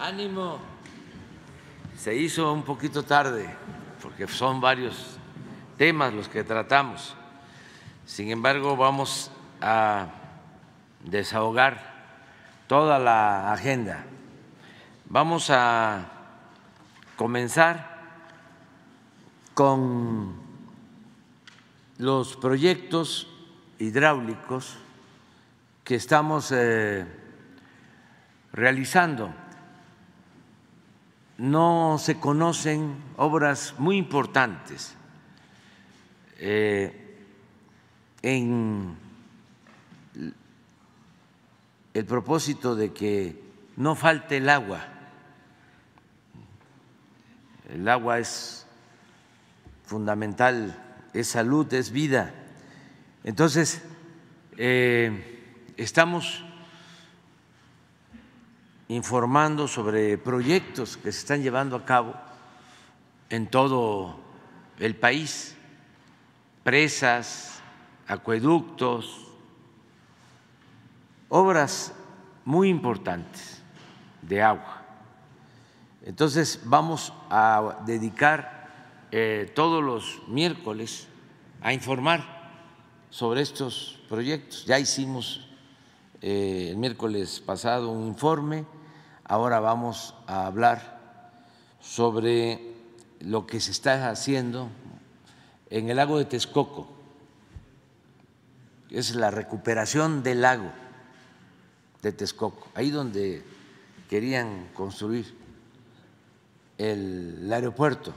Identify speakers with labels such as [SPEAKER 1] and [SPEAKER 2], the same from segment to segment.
[SPEAKER 1] Ánimo. Se hizo un poquito tarde porque son varios temas los que tratamos. Sin embargo, vamos a desahogar toda la agenda. Vamos a comenzar con los proyectos hidráulicos que estamos eh, realizando. No se conocen obras muy importantes eh, en el propósito de que no falte el agua. El agua es fundamental, es salud, es vida. Entonces, eh, estamos informando sobre proyectos que se están llevando a cabo en todo el país, presas, acueductos, obras muy importantes de agua. Entonces vamos a dedicar eh, todos los miércoles a informar sobre estos proyectos. Ya hicimos eh, el miércoles pasado un informe Ahora vamos a hablar sobre lo que se está haciendo en el lago de Texcoco, es la recuperación del lago de Texcoco, ahí donde querían construir el, aeropuerto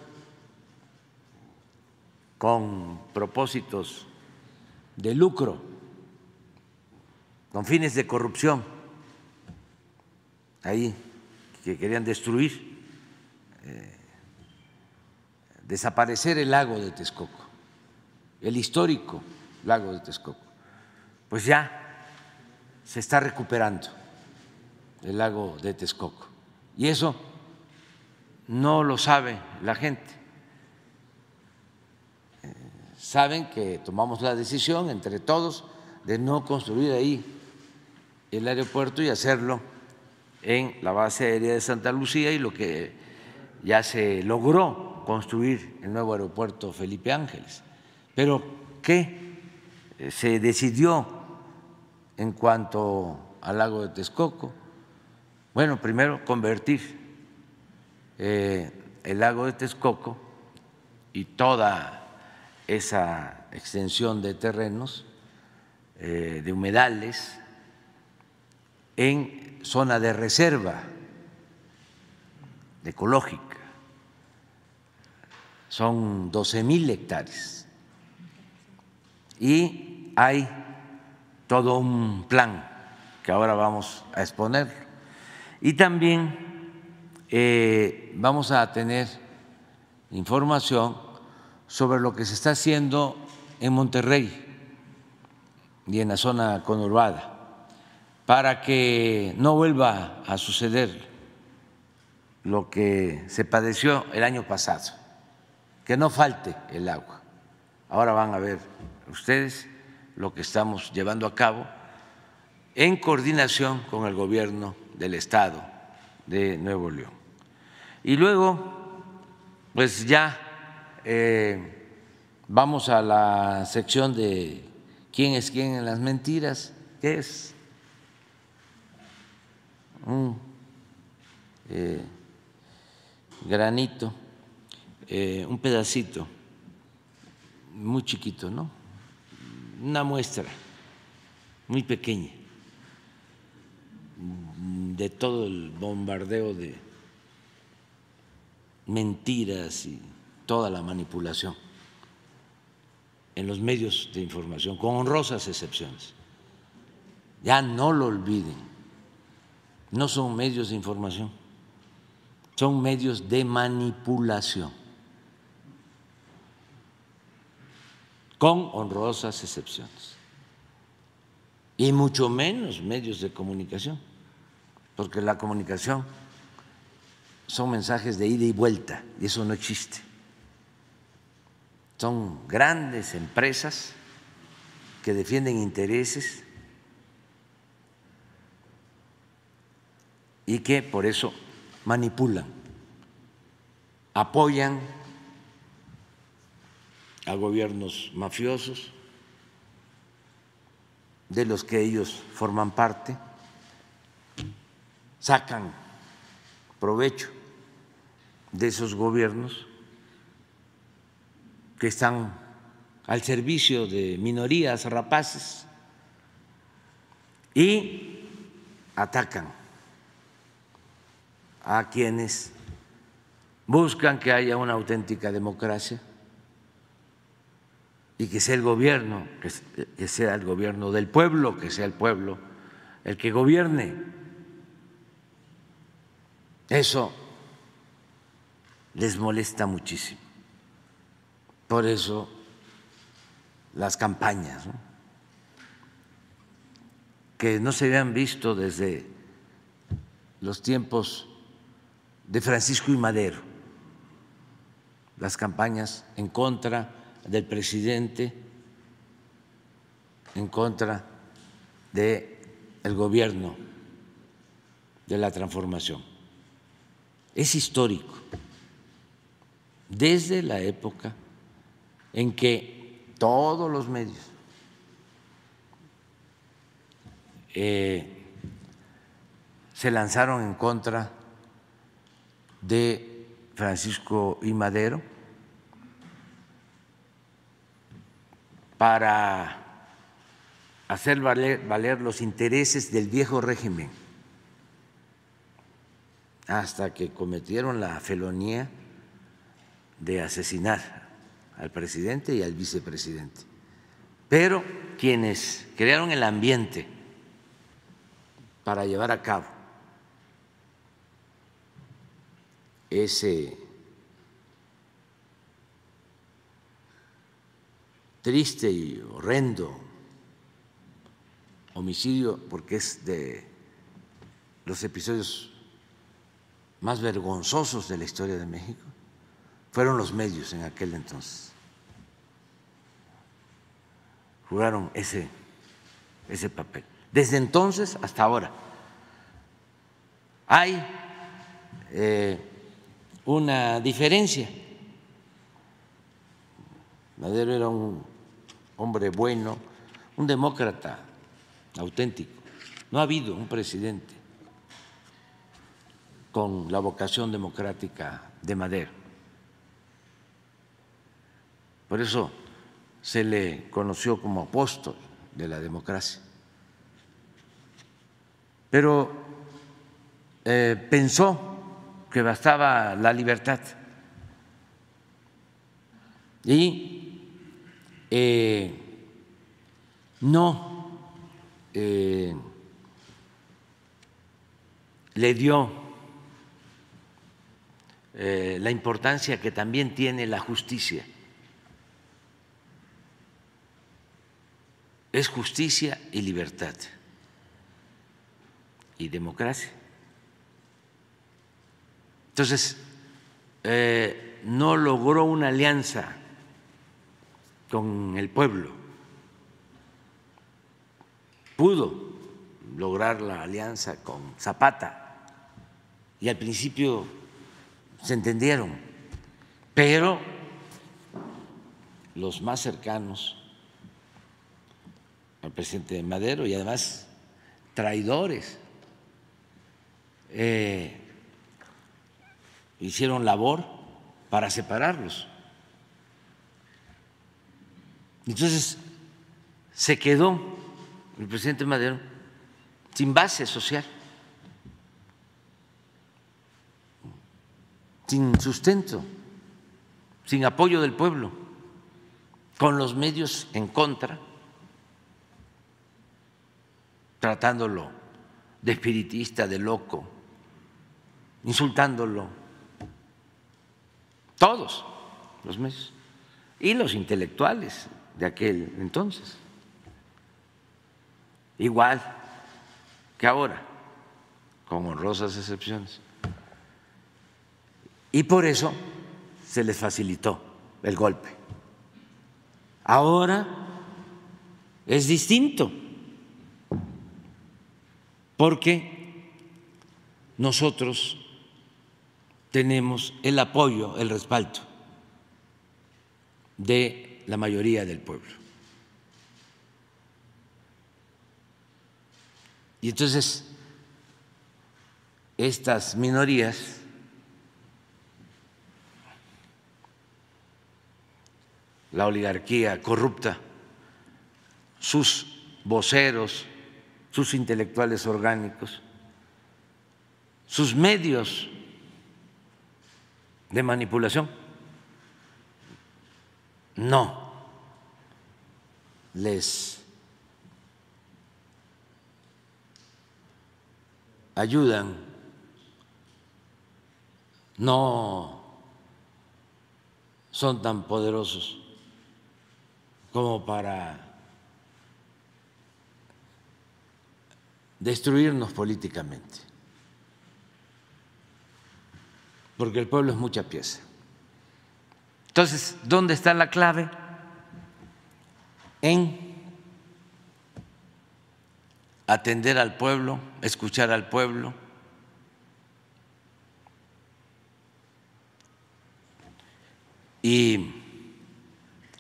[SPEAKER 1] con propósitos de lucro, con fines de corrupción ahí que querían destruir, eh, desaparecer el lago de Texcoco, el histórico lago de Texcoco. Pues ya se está recuperando el lago de Texcoco. Y eso no lo sabe la gente. Eh, saben que tomamos la decisión entre todos de no construir ahí el aeropuerto y hacerlo en la base aérea de Santa Lucía y lo que ya se logró construir el nuevo aeropuerto Felipe Ángeles. Pero ¿qué se decidió en cuanto al lago de Texcoco? Bueno, primero convertir eh, el lago de Texcoco y toda esa extensión de terrenos, eh, de humedales, en zona de reserva ecológica. Son 12 mil hectáreas. Y hay todo un plan que ahora vamos a exponer. Y también eh, vamos a tener información sobre lo que se está haciendo en Monterrey y en la zona conurbada para que no vuelva a suceder lo que se padeció el año pasado, que no falte el agua. Ahora van a ver ustedes lo que estamos llevando a cabo en coordinación con el gobierno del estado de Nuevo León. Y luego, pues ya eh, vamos a la sección de quién es quién en las mentiras, ¿qué es? Un eh, granito, eh, un pedacito muy chiquito, ¿no? Una muestra muy pequeña de todo el bombardeo de mentiras y toda la manipulación en los medios de información, con honrosas excepciones. Ya no lo olviden no son medios de información, son medios de manipulación, con honrosas excepciones, y mucho menos medios de comunicación, porque la comunicación son mensajes de ida y vuelta, y eso no existe. Son grandes empresas que defienden intereses y que por eso manipulan, apoyan a gobiernos mafiosos de los que ellos forman parte, sacan provecho de esos gobiernos que están al servicio de minorías rapaces y atacan a quienes buscan que haya una auténtica democracia y que sea el gobierno, que sea el gobierno del pueblo, que sea el pueblo el que gobierne. Eso les molesta muchísimo. Por eso las campañas, que no se habían visto desde los tiempos de Francisco y Madero, las campañas en contra del presidente en contra del el gobierno de la transformación. Es histórico, desde la época en que todos los medios eh, se lanzaron en contra de Francisco y Madero, para hacer valer, los intereses del viejo régimen, hasta que cometieron la felonía de asesinar al presidente y al vicepresidente. Pero quienes crearon el ambiente para llevar a cabo ese triste y horrendo homicidio, porque es de los episodios más vergonzosos de la historia de México, fueron los medios en aquel entonces. Jugaron ese, ese papel. Desde entonces hasta ahora. Hay eh, una diferencia. Madero era un hombre bueno, un demócrata auténtico. No ha habido un presidente con la vocación democrática de Madero. Por eso se le conoció como apóstol de la democracia. Pero eh, pensó que bastaba la libertad y eh, no eh, le dio eh, la importancia que también tiene la justicia. Es justicia y libertad y democracia. Entonces, no logró una alianza con el pueblo. Pudo lograr la alianza con Zapata y al principio se entendieron, pero los más cercanos al presidente Madero y además traidores eh, hicieron labor para separarlos. Entonces se quedó el presidente Madero sin base social, sin sustento, sin apoyo del pueblo, con los medios en contra, tratándolo de espiritista, de loco, insultándolo, todos los medios y los intelectuales de aquel entonces. Igual que ahora, con honrosas excepciones. Y por eso se les facilitó el golpe. Ahora es distinto, porque nosotros tenemos el apoyo, el respaldo de la mayoría del pueblo. Y entonces, estas minorías la oligarquía corrupta, sus voceros, sus intelectuales orgánicos, sus medios de manipulación. No. Les ayudan, no son tan poderosos como para destruirnos políticamente, porque el pueblo es mucha pieza. Entonces, ¿dónde está la clave? En atender al pueblo, escuchar al pueblo. Y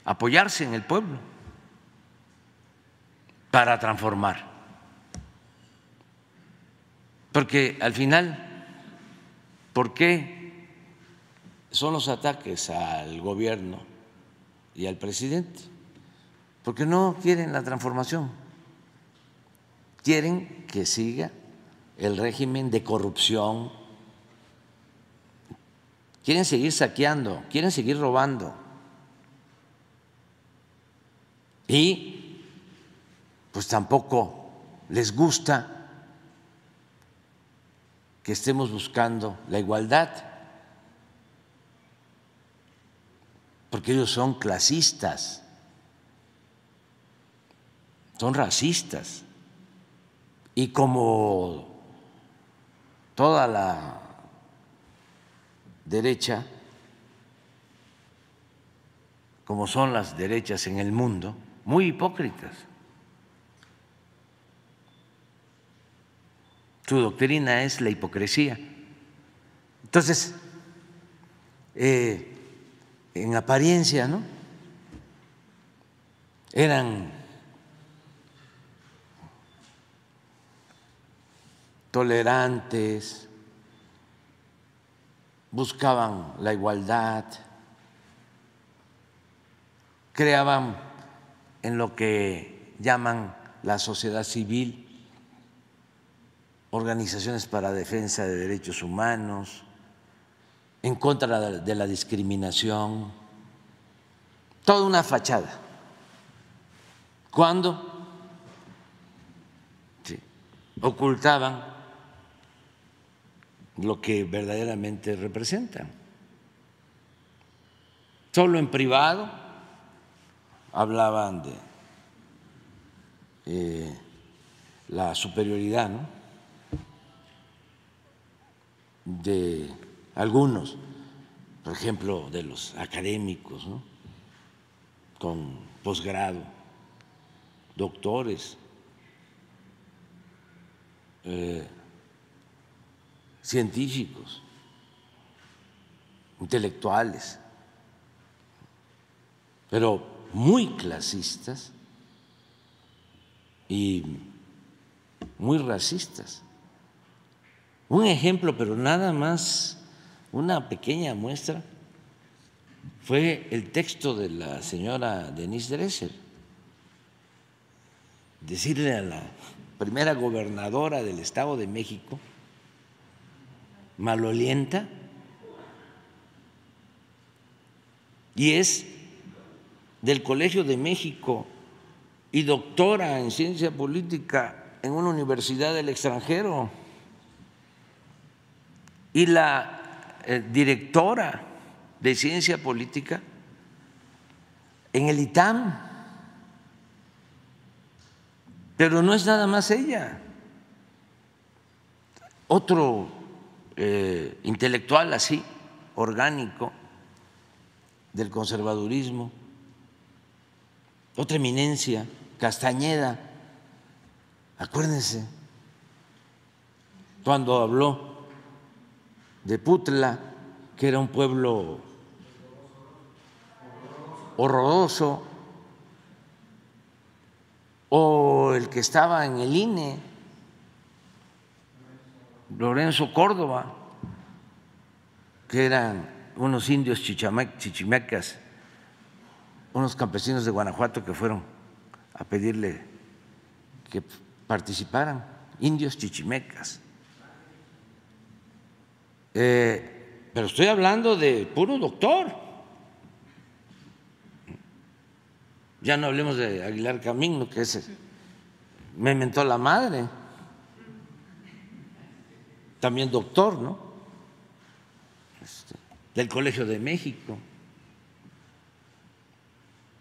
[SPEAKER 1] apoyarse en el pueblo para transformar. Porque al final, ¿por qué son los ataques al gobierno y al presidente? Porque no quieren la transformación, quieren que siga el régimen de corrupción, quieren seguir saqueando, quieren seguir robando. Y pues tampoco les gusta que estemos buscando la igualdad, porque ellos son clasistas, son racistas, y como toda la derecha, como son las derechas en el mundo, muy hipócritas. Su doctrina es la hipocresía. Entonces, eh, en apariencia, ¿no? Eran tolerantes, buscaban la igualdad, creaban en lo que llaman la sociedad civil, organizaciones para defensa de derechos humanos, en contra de la discriminación, toda una fachada. Cuando ocultaban lo que verdaderamente representan. Solo en privado hablaban de eh, la superioridad de algunos, por ejemplo, de los académicos con posgrado, doctores, eh, científicos, intelectuales, pero muy clasistas y muy racistas. Un ejemplo, pero nada más, una pequeña muestra, fue el texto de la señora Denise Dresser. Decirle a la primera gobernadora del Estado de México, malolienta, y es del Colegio de México y doctora en ciencia política en una universidad del extranjero y la directora de ciencia política en el ITAM. Pero no es nada más ella. Otro eh, intelectual así, orgánico, del conservadurismo, otra eminencia, Castañeda, acuérdense, cuando habló de Putla que era un pueblo horroroso, o el que estaba en el INE, Lorenzo Córdoba, que eran unos indios chichimecas, unos campesinos de Guanajuato que fueron a pedirle que participaran, indios chichimecas. Eh, pero estoy hablando de puro doctor. Ya no hablemos de Aguilar Camino, que ese me inventó la madre. También doctor, ¿no? Este, del Colegio de México.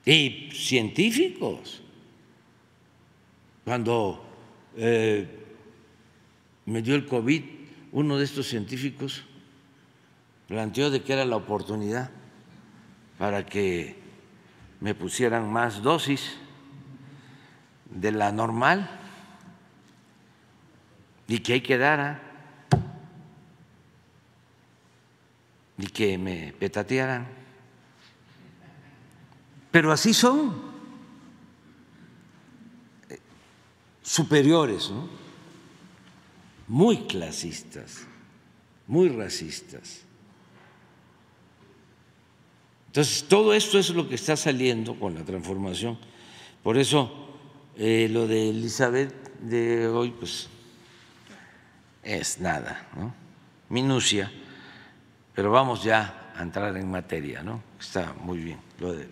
[SPEAKER 1] Y científicos. Cuando eh, me dio el COVID, uno de estos científicos planteó de que era la oportunidad para que me pusieran más dosis de la normal y que ahí quedara y que me petatearan. Pero así son superiores, ¿no? Muy clasistas, muy racistas. Entonces, todo esto es lo que está saliendo con la transformación. Por eso, eh, lo de Elizabeth de hoy, pues, es nada, ¿no? Minucia, pero vamos ya a entrar en materia, ¿no? Está muy bien lo de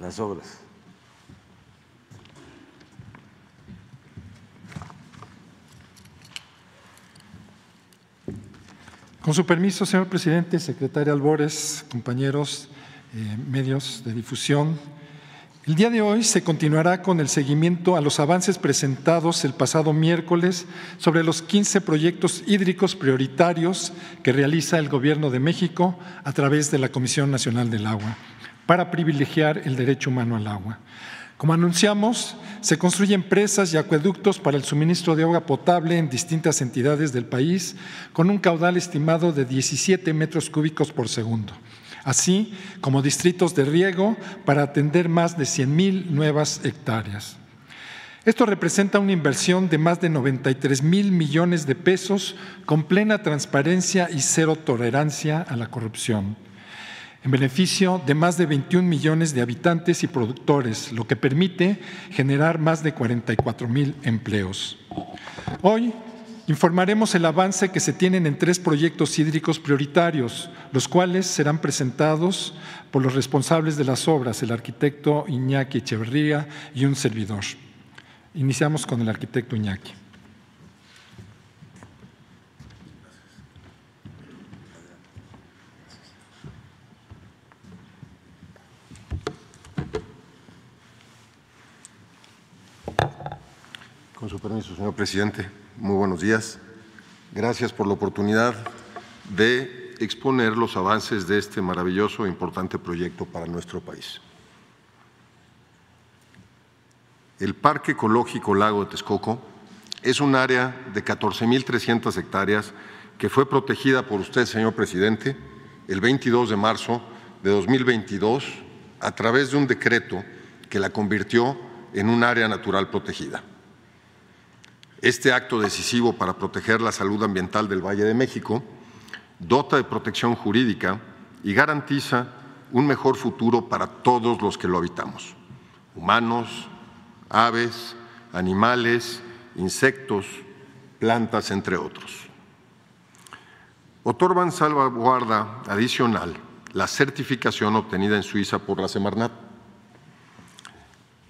[SPEAKER 1] las obras.
[SPEAKER 2] Con su permiso, señor presidente, secretaria Albores, compañeros, eh, medios de difusión, el día de hoy se continuará con el seguimiento a los avances presentados el pasado miércoles sobre los 15 proyectos hídricos prioritarios que realiza el Gobierno de México a través de la Comisión Nacional del Agua para privilegiar el derecho humano al agua. Como anunciamos, se construyen presas y acueductos para el suministro de agua potable en distintas entidades del país con un caudal estimado de 17 metros cúbicos por segundo, así como distritos de riego para atender más de 100 mil nuevas hectáreas. Esto representa una inversión de más de 93 mil millones de pesos con plena transparencia y cero tolerancia a la corrupción en beneficio de más de 21 millones de habitantes y productores, lo que permite generar más de 44 mil empleos. Hoy informaremos el avance que se tienen en tres proyectos hídricos prioritarios, los cuales serán presentados por los responsables de las obras, el arquitecto Iñaki Echeverría y un servidor. Iniciamos con el arquitecto Iñaki.
[SPEAKER 3] Con su permiso, señor presidente, muy buenos días. Gracias por la oportunidad de exponer los avances de este maravilloso e importante proyecto para nuestro país. El Parque Ecológico Lago de Texcoco es un área de 14.300 hectáreas que fue protegida por usted, señor presidente, el 22 de marzo de 2022 a través de un decreto que la convirtió en un área natural protegida. Este acto decisivo para proteger la salud ambiental del Valle de México dota de protección jurídica y garantiza un mejor futuro para todos los que lo habitamos, humanos, aves, animales, insectos, plantas, entre otros. Otorban salvaguarda adicional la certificación obtenida en Suiza por la Semarnat,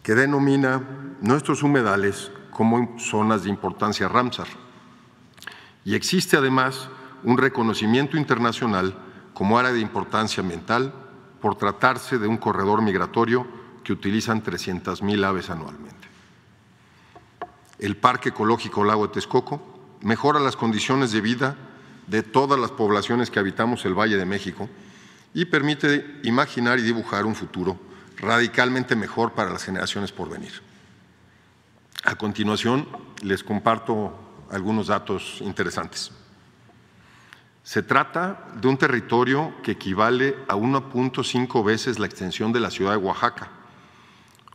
[SPEAKER 3] que denomina nuestros humedales como zonas de importancia Ramsar. Y existe además un reconocimiento internacional como área de importancia ambiental por tratarse de un corredor migratorio que utilizan 300.000 aves anualmente. El Parque Ecológico Lago de Texcoco mejora las condiciones de vida de todas las poblaciones que habitamos el Valle de México y permite imaginar y dibujar un futuro radicalmente mejor para las generaciones por venir. A continuación, les comparto algunos datos interesantes. Se trata de un territorio que equivale a 1.5 veces la extensión de la ciudad de Oaxaca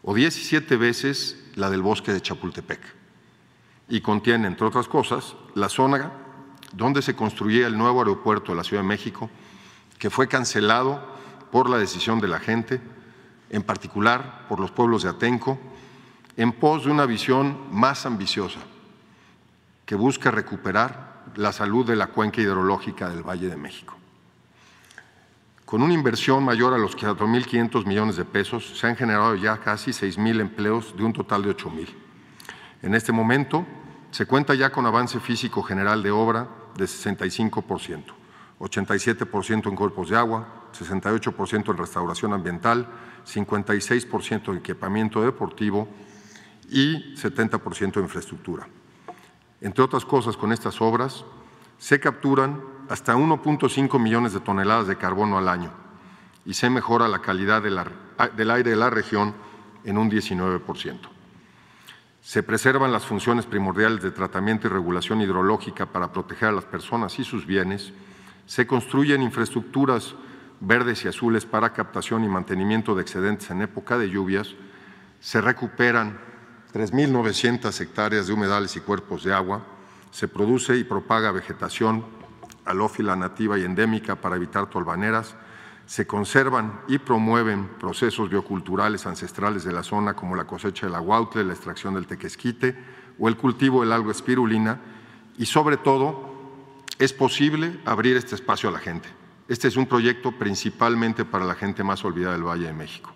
[SPEAKER 3] o 17 veces la del bosque de Chapultepec y contiene, entre otras cosas, la zona donde se construía el nuevo aeropuerto de la Ciudad de México, que fue cancelado por la decisión de la gente, en particular por los pueblos de Atenco, en pos de una visión más ambiciosa que busca recuperar la salud de la cuenca hidrológica del Valle de México. Con una inversión mayor a los 4.500 millones de pesos, se han generado ya casi 6.000 empleos de un total de 8.000. En este momento, se cuenta ya con avance físico general de obra de 65%, 87% en cuerpos de agua, 68% en restauración ambiental, 56% en equipamiento deportivo y 70% en infraestructura. Entre otras cosas, con estas obras se capturan hasta 1.5 millones de toneladas de carbono al año y se mejora la calidad del aire de la región en un 19%. Se preservan las funciones primordiales de tratamiento y regulación hidrológica para proteger a las personas y sus bienes. Se construyen infraestructuras verdes y azules para captación y mantenimiento de excedentes en época de lluvias. Se recuperan 3.900 hectáreas de humedales y cuerpos de agua. Se produce y propaga vegetación alófila nativa y endémica para evitar tolvaneras se conservan y promueven procesos bioculturales ancestrales de la zona como la cosecha del aguautle, la extracción del tequesquite o el cultivo del algo espirulina y sobre todo es posible abrir este espacio a la gente. Este es un proyecto principalmente para la gente más olvidada del Valle de México.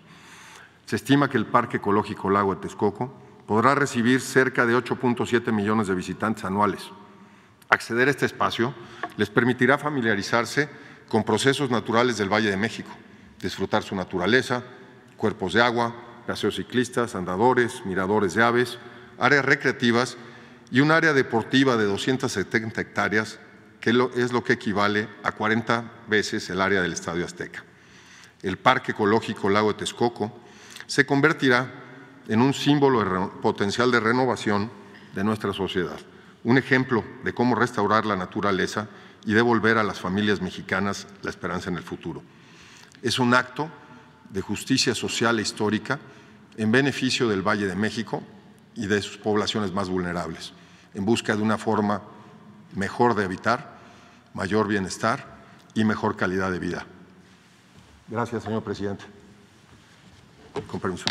[SPEAKER 3] Se estima que el Parque Ecológico Lago de Texcoco podrá recibir cerca de 8.7 millones de visitantes anuales. Acceder a este espacio les permitirá familiarizarse con procesos naturales del Valle de México, disfrutar su naturaleza, cuerpos de agua, paseos ciclistas, andadores, miradores de aves, áreas recreativas y un área deportiva de 270 hectáreas, que es lo que equivale a 40 veces el área del Estadio Azteca. El Parque Ecológico Lago de Texcoco se convertirá en un símbolo potencial de renovación de nuestra sociedad, un ejemplo de cómo restaurar la naturaleza y devolver a las familias mexicanas la esperanza en el futuro. Es un acto de justicia social e histórica en beneficio del Valle de México y de sus poblaciones más vulnerables, en busca de una forma mejor de habitar, mayor bienestar y mejor calidad de vida. Gracias, señor presidente. Con permiso.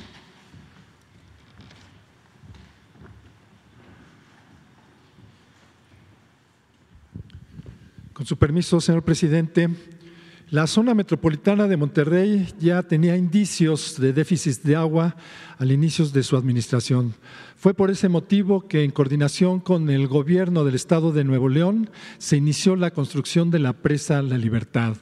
[SPEAKER 2] Con su permiso, señor presidente, la zona metropolitana de Monterrey ya tenía indicios de déficit de agua al inicio de su administración. Fue por ese motivo que, en coordinación con el gobierno del estado de Nuevo León, se inició la construcción de la presa La Libertad.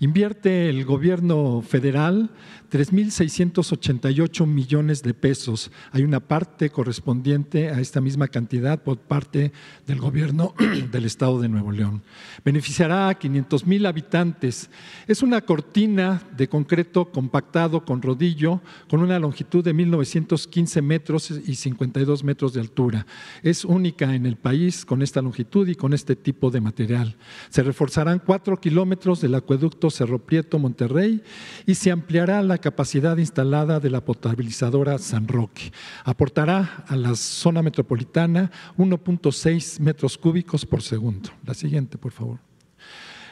[SPEAKER 2] Invierte el gobierno federal 3.688 millones de pesos. Hay una parte correspondiente a esta misma cantidad por parte del gobierno del Estado de Nuevo León. Beneficiará a 500 mil habitantes. Es una cortina de concreto compactado con rodillo con una longitud de 1.915 metros y 52 metros de altura. Es única en el país con esta longitud y con este tipo de material. Se reforzarán cuatro kilómetros del acueducto Cerro Prieto Monterrey y se ampliará la capacidad instalada de la potabilizadora San Roque. Aportará a la zona metropolitana 1.6 metros cúbicos por segundo. La siguiente, por favor.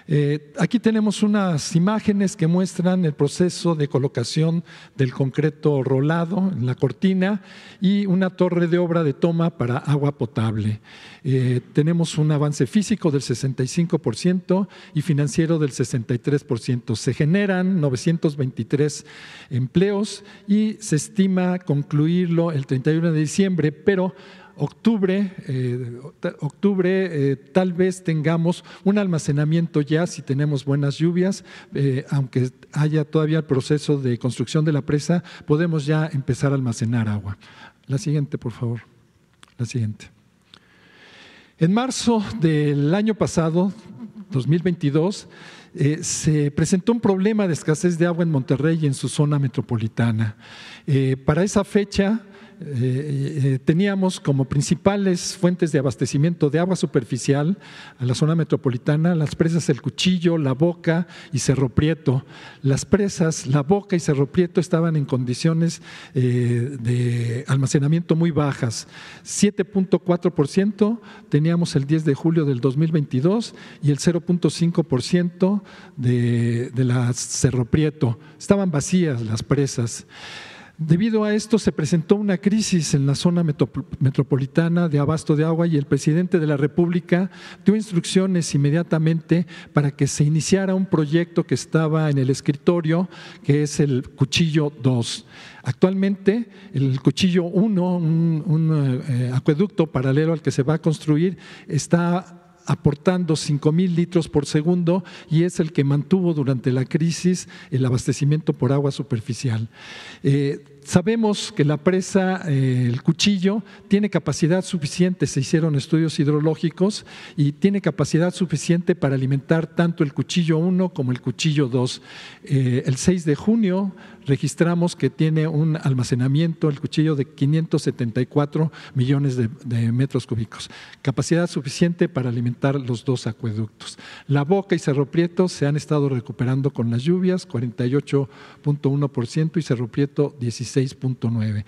[SPEAKER 2] Eh, aquí tenemos unas imágenes que muestran el proceso de colocación del concreto rolado en la cortina y una torre de obra de toma para agua potable. Eh, tenemos un avance físico del 65% y financiero del 63%. Se generan 923 empleos y se estima concluirlo el 31 de diciembre, pero octubre, eh, octubre eh, tal vez tengamos un almacenamiento ya si tenemos buenas lluvias, eh, aunque haya todavía el proceso de construcción de la presa, podemos ya empezar a almacenar agua. La siguiente, por favor. La siguiente. En marzo del año pasado, 2022, eh, se presentó un problema de escasez de agua en Monterrey y en su zona metropolitana. Para esa fecha, eh, eh, teníamos como principales fuentes de abastecimiento de agua superficial a la zona metropolitana las presas El Cuchillo, La Boca y Cerro Prieto. Las presas La Boca y Cerro Prieto estaban en condiciones eh, de almacenamiento muy bajas. 7.4% teníamos el 10 de julio del 2022 y el 0.5% de, de la Cerro Prieto. Estaban vacías las presas. Debido a esto se presentó una crisis en la zona metropolitana de abasto de agua y el presidente de la República dio instrucciones inmediatamente para que se iniciara un proyecto que estaba en el escritorio, que es el Cuchillo 2. Actualmente el Cuchillo 1, un, eh, acueducto paralelo al que se va a construir, está aportando 5 mil litros por segundo y es el que mantuvo durante la crisis el abastecimiento por agua superficial. Eh, sabemos que la presa, eh, el cuchillo, tiene capacidad suficiente, se hicieron estudios hidrológicos y tiene capacidad suficiente para alimentar tanto el cuchillo 1 como el cuchillo 2. Eh, el 6 de junio registramos que tiene un almacenamiento, el cuchillo, de 574 millones de, metros cúbicos, capacidad suficiente para alimentar los dos acueductos. La Boca y Cerro Prieto se han estado recuperando con las lluvias, 48.1% y Cerro Prieto 16.9%.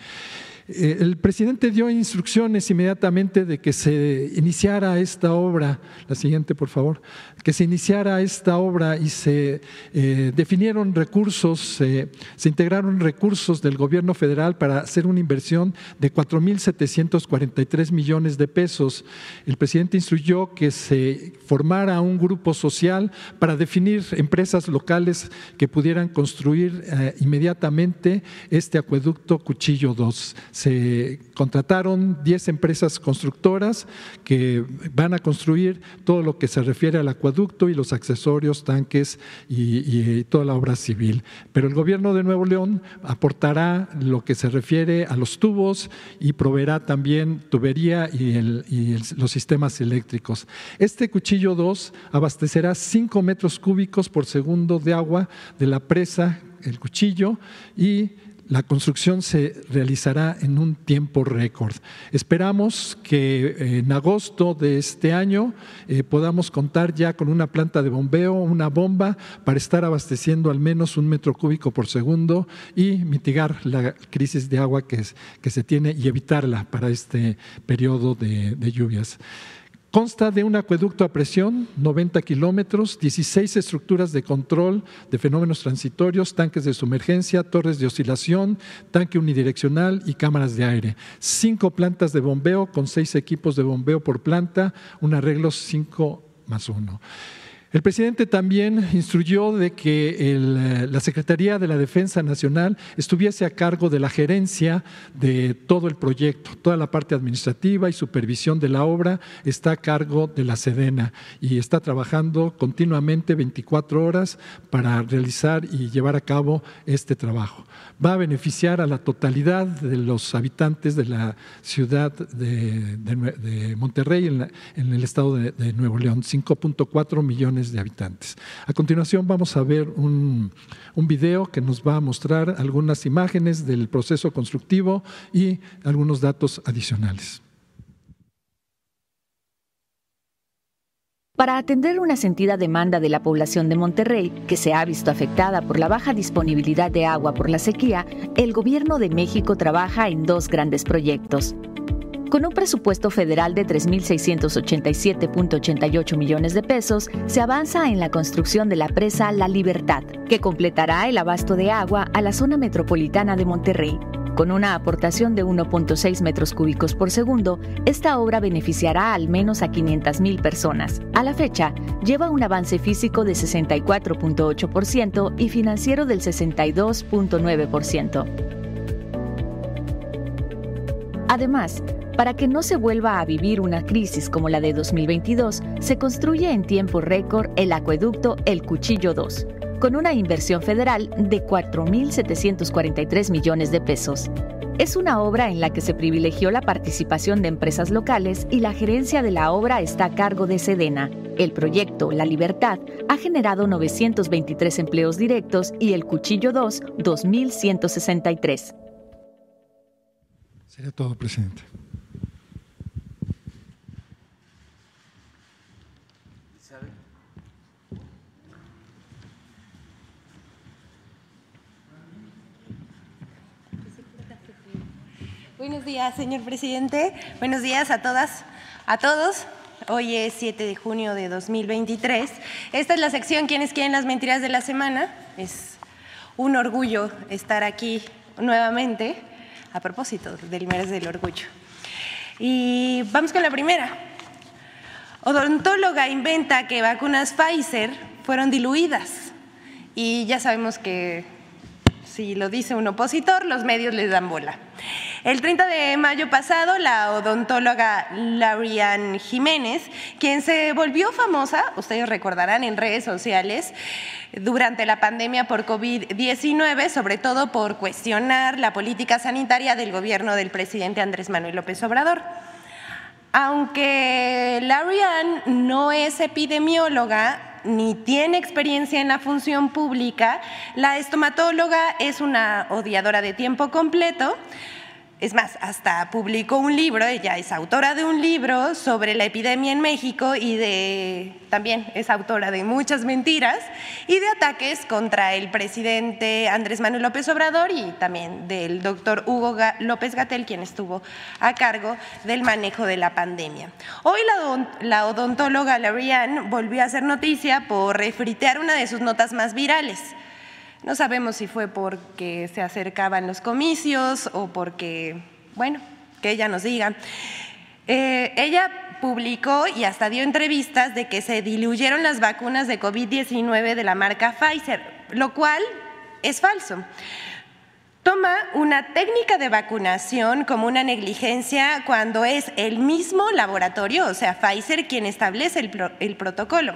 [SPEAKER 2] Eh, el presidente dio instrucciones inmediatamente de que se iniciara esta obra, la siguiente por favor, que se iniciara esta obra y se eh, definieron recursos, se integraron recursos del gobierno federal para hacer una inversión de 4.743 millones de pesos. El presidente instruyó que se formara un grupo social para definir empresas locales que pudieran construir eh, inmediatamente este acueducto Cuchillo 2 se contrataron 10 empresas constructoras que van a construir todo lo que se refiere al acueducto y los accesorios, tanques y, toda la obra civil. Pero el gobierno de Nuevo León aportará lo que se refiere a los tubos y proveerá también tubería y, los sistemas eléctricos. Este cuchillo 2 abastecerá 5 metros cúbicos por segundo de agua de la presa, el cuchillo, y la construcción se realizará en un tiempo récord. Esperamos que eh, en agosto de este año eh, podamos contar ya con una planta de bombeo, una bomba para estar abasteciendo al menos un metro cúbico por segundo y mitigar la crisis de agua que, que se tiene y evitarla para este periodo de lluvias. Consta de un acueducto a presión, 90 kilómetros, 16 estructuras de control de fenómenos transitorios, tanques de sumergencia, torres de oscilación, tanque unidireccional y cámaras de aire. Cinco plantas de bombeo con seis equipos de bombeo por planta, un arreglo 5 más 1. El presidente también instruyó de que eh, la Secretaría de la Defensa Nacional estuviese a cargo de la gerencia de todo el proyecto. Toda la parte administrativa y supervisión de la obra está a cargo de la Sedena y está trabajando continuamente 24 horas para realizar y llevar a cabo este trabajo. Va a beneficiar a la totalidad de los habitantes de la ciudad de, Monterrey en, el estado de, de Nuevo León, 5.4 millones de habitantes. A continuación vamos a ver un, un video que nos va a mostrar algunas imágenes del proceso constructivo y algunos datos adicionales.
[SPEAKER 4] Para atender una sentida demanda de la población de Monterrey, que se ha visto afectada por la baja disponibilidad de agua por la sequía, el gobierno de México trabaja en dos grandes proyectos. Con un presupuesto federal de 3.687.88 millones de pesos, se avanza en la construcción de la presa La Libertad, que completará el abasto de agua a la zona metropolitana de Monterrey. Con una aportación de 1.6 metros cúbicos por segundo, esta obra beneficiará al menos a 500.000 personas. A la fecha, lleva un avance físico de 64.8% y financiero del 62.9%. Además, para que no se vuelva a vivir una crisis como la de 2022, se construye en tiempo récord el acueducto El Cuchillo 2, con una inversión federal de 4.743 millones de pesos. Es una obra en la que se privilegió la participación de empresas locales y la gerencia de la obra está a cargo de Sedena. El proyecto La Libertad ha generado 923 empleos directos y el Cuchillo 2, 2.163.
[SPEAKER 2] Sería todo, presidente.
[SPEAKER 5] Buenos días, señor presidente. Buenos días a todas, a todos. Hoy es 7 de junio de 2023. Esta es la sección Quienes quieren las mentiras de la semana. Es un orgullo estar aquí nuevamente a propósito del mes del orgullo. Y vamos con la primera. Odontóloga inventa que vacunas Pfizer fueron diluidas. Y ya sabemos que si lo dice un opositor, los medios les dan bola. El 30 de mayo pasado, la odontóloga Laurian Jiménez, quien se volvió famosa, ustedes recordarán, en redes sociales durante la pandemia por COVID-19, sobre todo por cuestionar la política sanitaria del gobierno del presidente Andrés Manuel López Obrador. Aunque Laurian no es epidemióloga, ni tiene experiencia en la función pública, la estomatóloga es una odiadora de tiempo completo, es más, hasta publicó un libro, ella es autora de un libro sobre la epidemia en México y de, también es autora de muchas mentiras y de ataques contra el presidente Andrés Manuel López Obrador y también del doctor Hugo López Gatel, quien estuvo a cargo del manejo de la pandemia. Hoy la, odontóloga Larian volvió a hacer noticia por refritear una de sus notas más virales no sabemos si fue porque se acercaban los comicios o porque, bueno, que ella nos diga. Eh, ella publicó y hasta dio entrevistas de que se diluyeron las vacunas de COVID-19 de la marca Pfizer, lo cual es falso. Toma una técnica de vacunación como una negligencia cuando es el mismo laboratorio, o sea, Pfizer, quien establece el, el protocolo.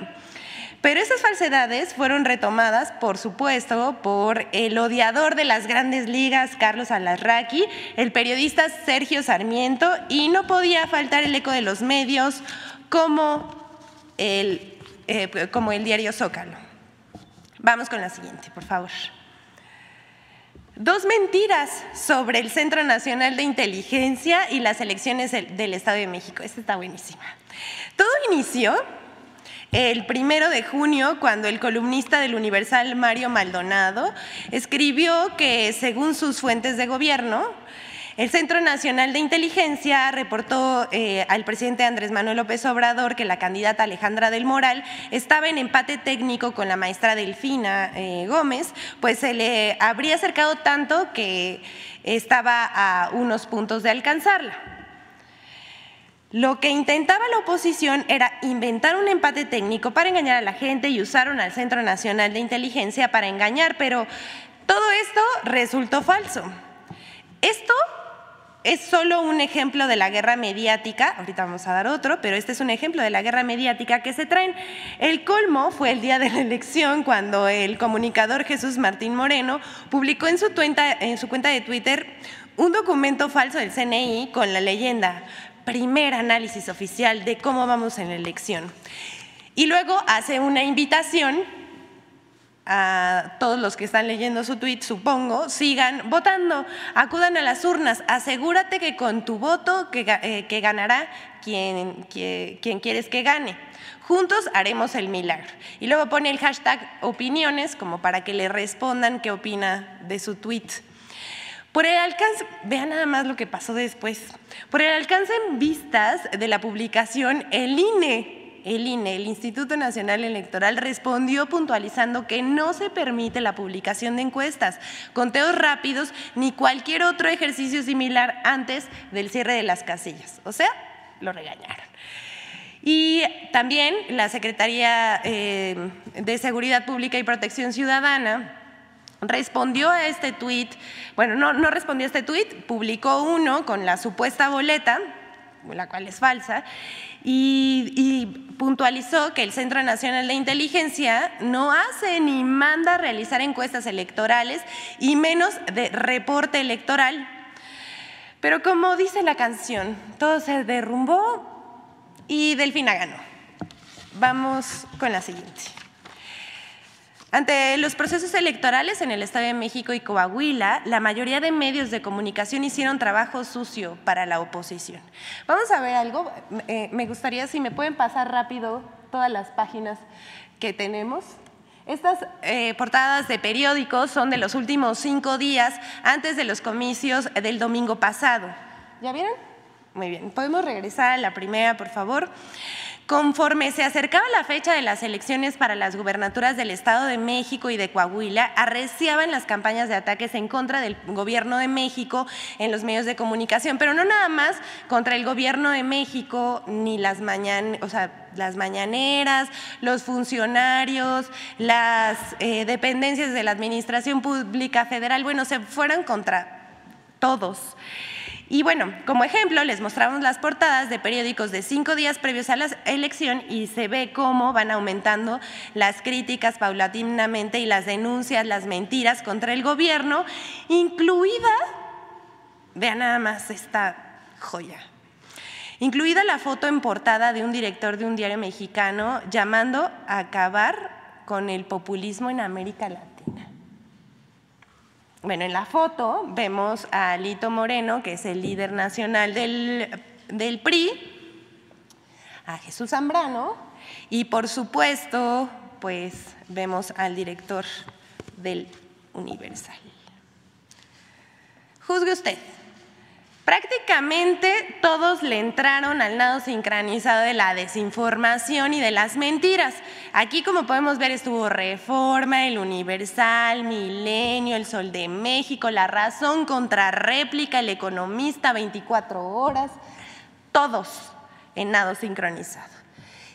[SPEAKER 5] Pero esas falsedades fueron retomadas, por supuesto, por el odiador de las grandes ligas, Carlos Alarraqui, el periodista Sergio Sarmiento, y no podía faltar el eco de los medios como el, eh, como el diario Zócalo. Vamos con la siguiente, por favor. Dos mentiras sobre el Centro Nacional de Inteligencia y las elecciones del Estado de México. Esta está buenísima. Todo inició el primero de junio, cuando el columnista del Universal Mario Maldonado escribió que, según sus fuentes de gobierno, el Centro Nacional de Inteligencia reportó eh, al presidente Andrés Manuel López Obrador que la candidata Alejandra del Moral estaba en empate técnico con la maestra Delfina eh, Gómez, pues se le habría acercado tanto que estaba a unos puntos de alcanzarla. Lo que intentaba la oposición era inventar un empate técnico para engañar a la gente y usaron al Centro Nacional de Inteligencia para engañar, pero todo esto resultó falso. Esto es solo un ejemplo de la guerra mediática, ahorita vamos a dar otro, pero este es un ejemplo de la guerra mediática que se traen. El colmo fue el día de la elección cuando el comunicador Jesús Martín Moreno publicó en su, en su cuenta de Twitter un documento falso del CNI con la leyenda primer análisis oficial de cómo vamos en la elección. Y luego hace una invitación a todos los que están leyendo su tweet, supongo, sigan votando, acudan a las urnas, asegúrate que con tu voto que, eh, ganará quien, quien quieres que gane. Juntos haremos el milagro. Y luego pone el hashtag opiniones como para que le respondan qué opina de su tweet. Por el alcance, vean nada más lo que pasó después. Por el alcance en vistas de la publicación, el INE, el INE, el Instituto Nacional Electoral, respondió puntualizando que no se permite la publicación de encuestas, conteos rápidos ni cualquier otro ejercicio similar antes del cierre de las casillas. O sea, lo regañaron. Y también la Secretaría eh, de Seguridad Pública y Protección Ciudadana respondió a este tuit, bueno, no, respondió a este tuit, publicó uno con la supuesta boleta la cual es falsa, y, puntualizó que el Centro Nacional de Inteligencia no hace ni manda realizar encuestas electorales y menos de reporte electoral. Pero como dice la canción, todo se derrumbó y Delfina ganó. Vamos con la siguiente. Ante los procesos electorales en el Estado de México y Coahuila, la mayoría de medios de comunicación hicieron trabajo sucio para la oposición. Vamos a ver algo. Eh, me gustaría si me pueden pasar rápido todas las páginas que tenemos. Estas eh, portadas de periódicos son de los últimos cinco días antes de los comicios del domingo pasado. ¿Ya vieron? Muy bien. ¿Podemos regresar a la primera, por favor? Conforme se acercaba la fecha de las elecciones para las gubernaturas del Estado de México y de Coahuila, arreciaban las campañas de ataques en contra del gobierno de México en los medios de comunicación, pero no nada más contra el gobierno de México ni las mañaneras, los funcionarios, las eh, dependencias de la Administración Pública Federal, bueno, se fueron contra todos. Y bueno, como ejemplo, les mostramos las portadas de periódicos de cinco días previos a la elección y se ve cómo van aumentando las críticas paulatinamente y las denuncias, las mentiras contra el gobierno, incluida, vean nada más esta joya, incluida la foto en portada de un director de un diario mexicano llamando a acabar con el populismo en América Latina. Bueno, en la foto vemos a Lito Moreno, que es el líder nacional del, PRI, a Jesús Zambrano y por supuesto, pues vemos al director del Universal. Juzgue usted. Prácticamente todos le entraron al lado sincronizado de la desinformación y de las mentiras. Aquí, como podemos ver, estuvo Reforma, El Universal, Milenio, El Sol de México, La Razón, contra réplica, El Economista, 24 horas, todos en nado sincronizado.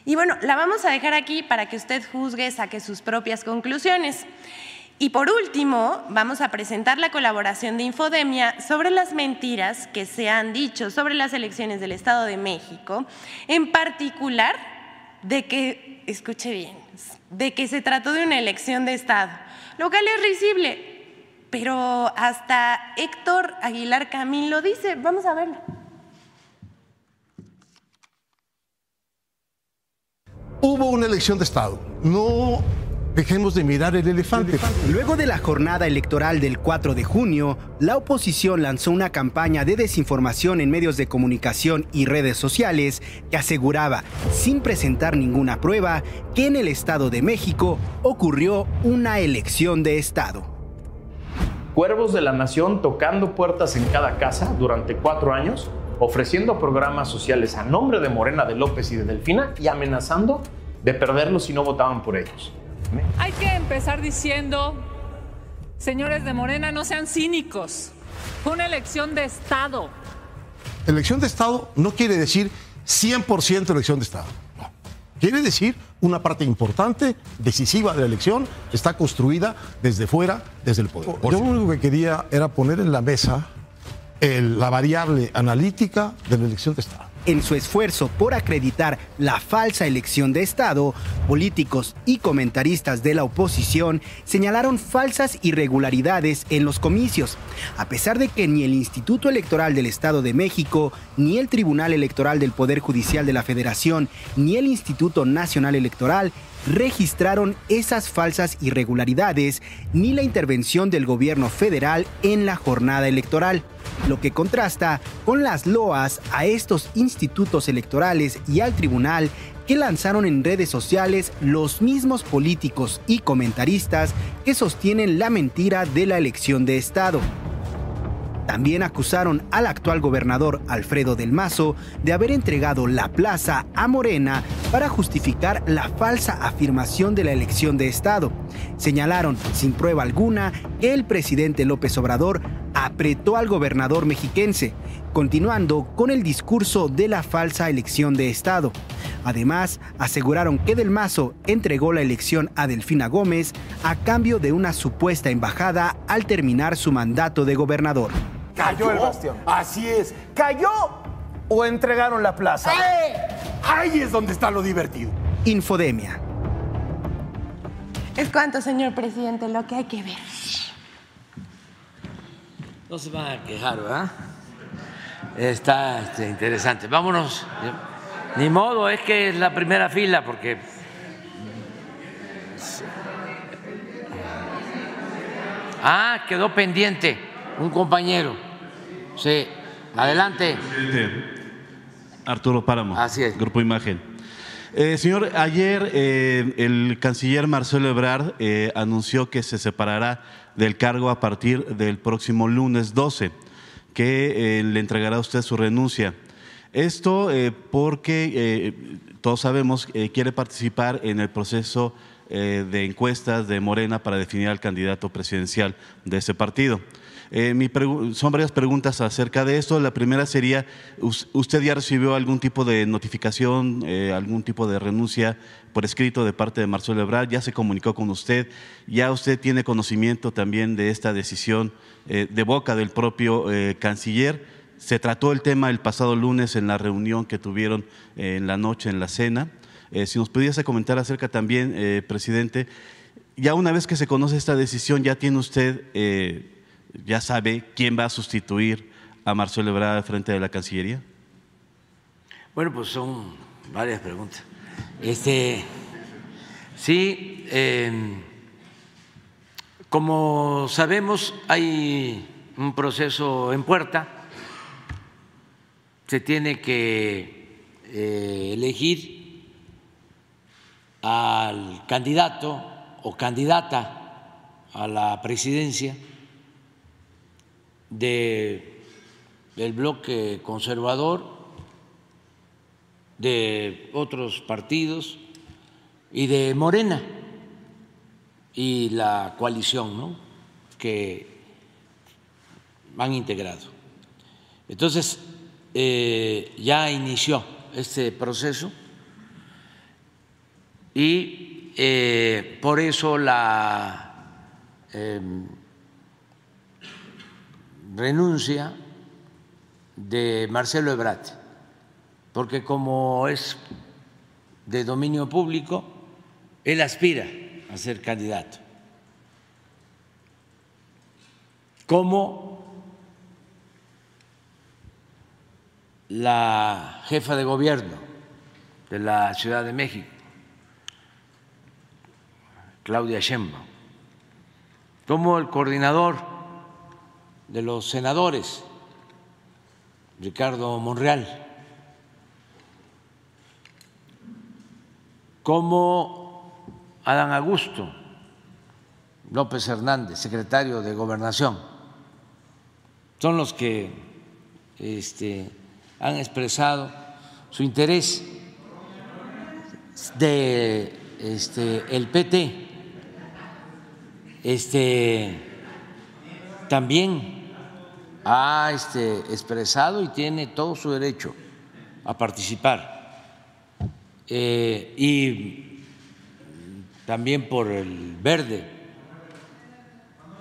[SPEAKER 5] Y bueno, la vamos a dejar aquí para que usted juzgue, saque sus propias conclusiones. Y por último, vamos a presentar la colaboración de Infodemia sobre las mentiras que se han dicho sobre las elecciones del Estado de México, en particular de que, escuche bien, de que se trató de una elección de Estado, lo cual es risible, pero hasta Héctor Aguilar Camín lo dice. Vamos a verlo.
[SPEAKER 6] Hubo una elección de Estado. No Dejemos de mirar el elefante.
[SPEAKER 7] Luego de la jornada electoral del 4 de junio, la oposición lanzó una campaña de desinformación en medios de comunicación y redes sociales que aseguraba, sin presentar ninguna prueba, que en el Estado de México ocurrió una elección de Estado.
[SPEAKER 8] Cuervos de la Nación tocando puertas en cada casa durante cuatro años, ofreciendo programas sociales a nombre de Morena de López y de Delfina y amenazando de perderlos si no votaban por ellos.
[SPEAKER 9] Hay que empezar diciendo, señores de Morena, no sean cínicos. Fue una elección de Estado.
[SPEAKER 6] Elección de Estado no quiere decir 100% elección de Estado. Quiere decir una parte importante, decisiva de la elección, está construida desde fuera, desde el poder. Yo lo único que quería era poner en la mesa la variable analítica de la elección de Estado.
[SPEAKER 7] En su esfuerzo por acreditar la falsa elección de Estado, políticos y comentaristas de la oposición señalaron falsas irregularidades en los comicios, a pesar de que ni el Instituto Electoral del Estado de México, ni el Tribunal Electoral del Poder Judicial de la Federación, ni el Instituto Nacional Electoral registraron esas falsas irregularidades ni la intervención del gobierno federal en la jornada electoral, lo que contrasta con las loas a estos institutos electorales y al tribunal que lanzaron en redes sociales los mismos políticos y comentaristas que sostienen la mentira de la elección de Estado. También acusaron al actual gobernador Alfredo del Mazo de haber entregado la plaza a Morena para justificar la falsa afirmación de la elección de Estado. Señalaron, sin prueba alguna, que el presidente López Obrador apretó al gobernador mexiquense, continuando con el discurso de la falsa elección de Estado. Además, aseguraron que Del Mazo entregó la elección a Delfina Gómez a cambio de una supuesta embajada al terminar su mandato de gobernador.
[SPEAKER 10] Cayó el bastión. Así es, cayó o entregaron la plaza? Ahí es donde está lo divertido.
[SPEAKER 7] Infodemia.
[SPEAKER 5] Es cuanto, señor presidente, lo que hay que ver.
[SPEAKER 1] No se van a quejar, ¿verdad? Está este, interesante. Vámonos. Ni modo, es que es la primera fila porque... Ah, quedó pendiente un compañero. Sí, adelante.
[SPEAKER 11] Arturo Páramo.
[SPEAKER 1] Así es.
[SPEAKER 11] Grupo Imagen. Eh, señor, ayer eh, el canciller Marcelo Ebrard eh, anunció que se separará del cargo a partir del próximo lunes 12, que le entregará a usted su renuncia. Esto porque todos sabemos que quiere participar en el proceso de encuestas de Morena para definir al candidato presidencial de ese partido. Eh, son varias preguntas acerca de esto. La primera sería, ¿usted ya recibió algún tipo de notificación, eh, algún tipo de renuncia por escrito de parte de Marcelo Ebrard? ¿Ya se comunicó con usted? ¿Ya usted tiene conocimiento también de esta decisión eh, de boca del propio canciller? Se trató el tema el pasado lunes en la reunión que tuvieron en la noche, en la cena. si nos pudiese comentar acerca también, presidente, ya una vez que se conoce esta decisión, ¿ya tiene usted ya sabe quién va a sustituir a Marcelo Ebrard frente de la Cancillería?
[SPEAKER 1] Bueno, pues son varias preguntas. Este, sí, em, como sabemos, hay un proceso en puerta. Se tiene que eh, elegir al candidato o candidata a la presidencia de, del bloque conservador, de otros partidos y de Morena y la coalición ¿no? que han integrado. Entonces, eh, ya inició este proceso y eh, por eso la em, renuncia de Marcelo Ebrard, porque como es de dominio público, él aspira a ser candidato. Como la jefa de gobierno de la Ciudad de México, Claudia Sheinbaum, como el coordinador de los senadores, Ricardo Monreal, como Adán Augusto López Hernández, secretario de Gobernación, son los que este, han expresado su interés de este, el PT, este, también ha este, expresado y tiene todo su derecho a participar. Eh, y también por el verde.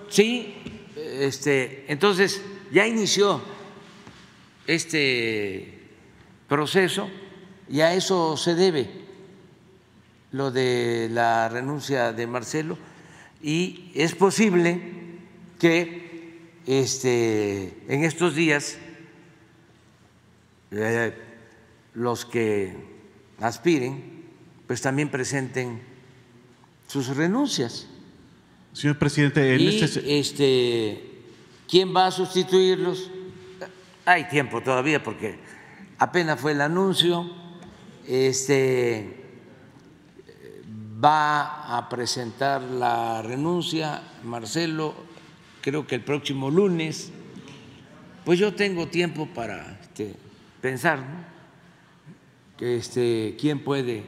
[SPEAKER 1] Sí, este, entonces ya inició este proceso y a eso se debe lo de la renuncia de Marcelo y es posible que este, en estos días eh, los que aspiren, pues también presenten sus renuncias.
[SPEAKER 11] Señor presidente, en
[SPEAKER 1] y, este... este... ¿quién va a sustituirlos? Hay tiempo todavía porque apenas fue el anuncio. Este va a presentar la renuncia Marcelo creo que el próximo lunes, pues yo tengo tiempo para este, pensar que este, quién puede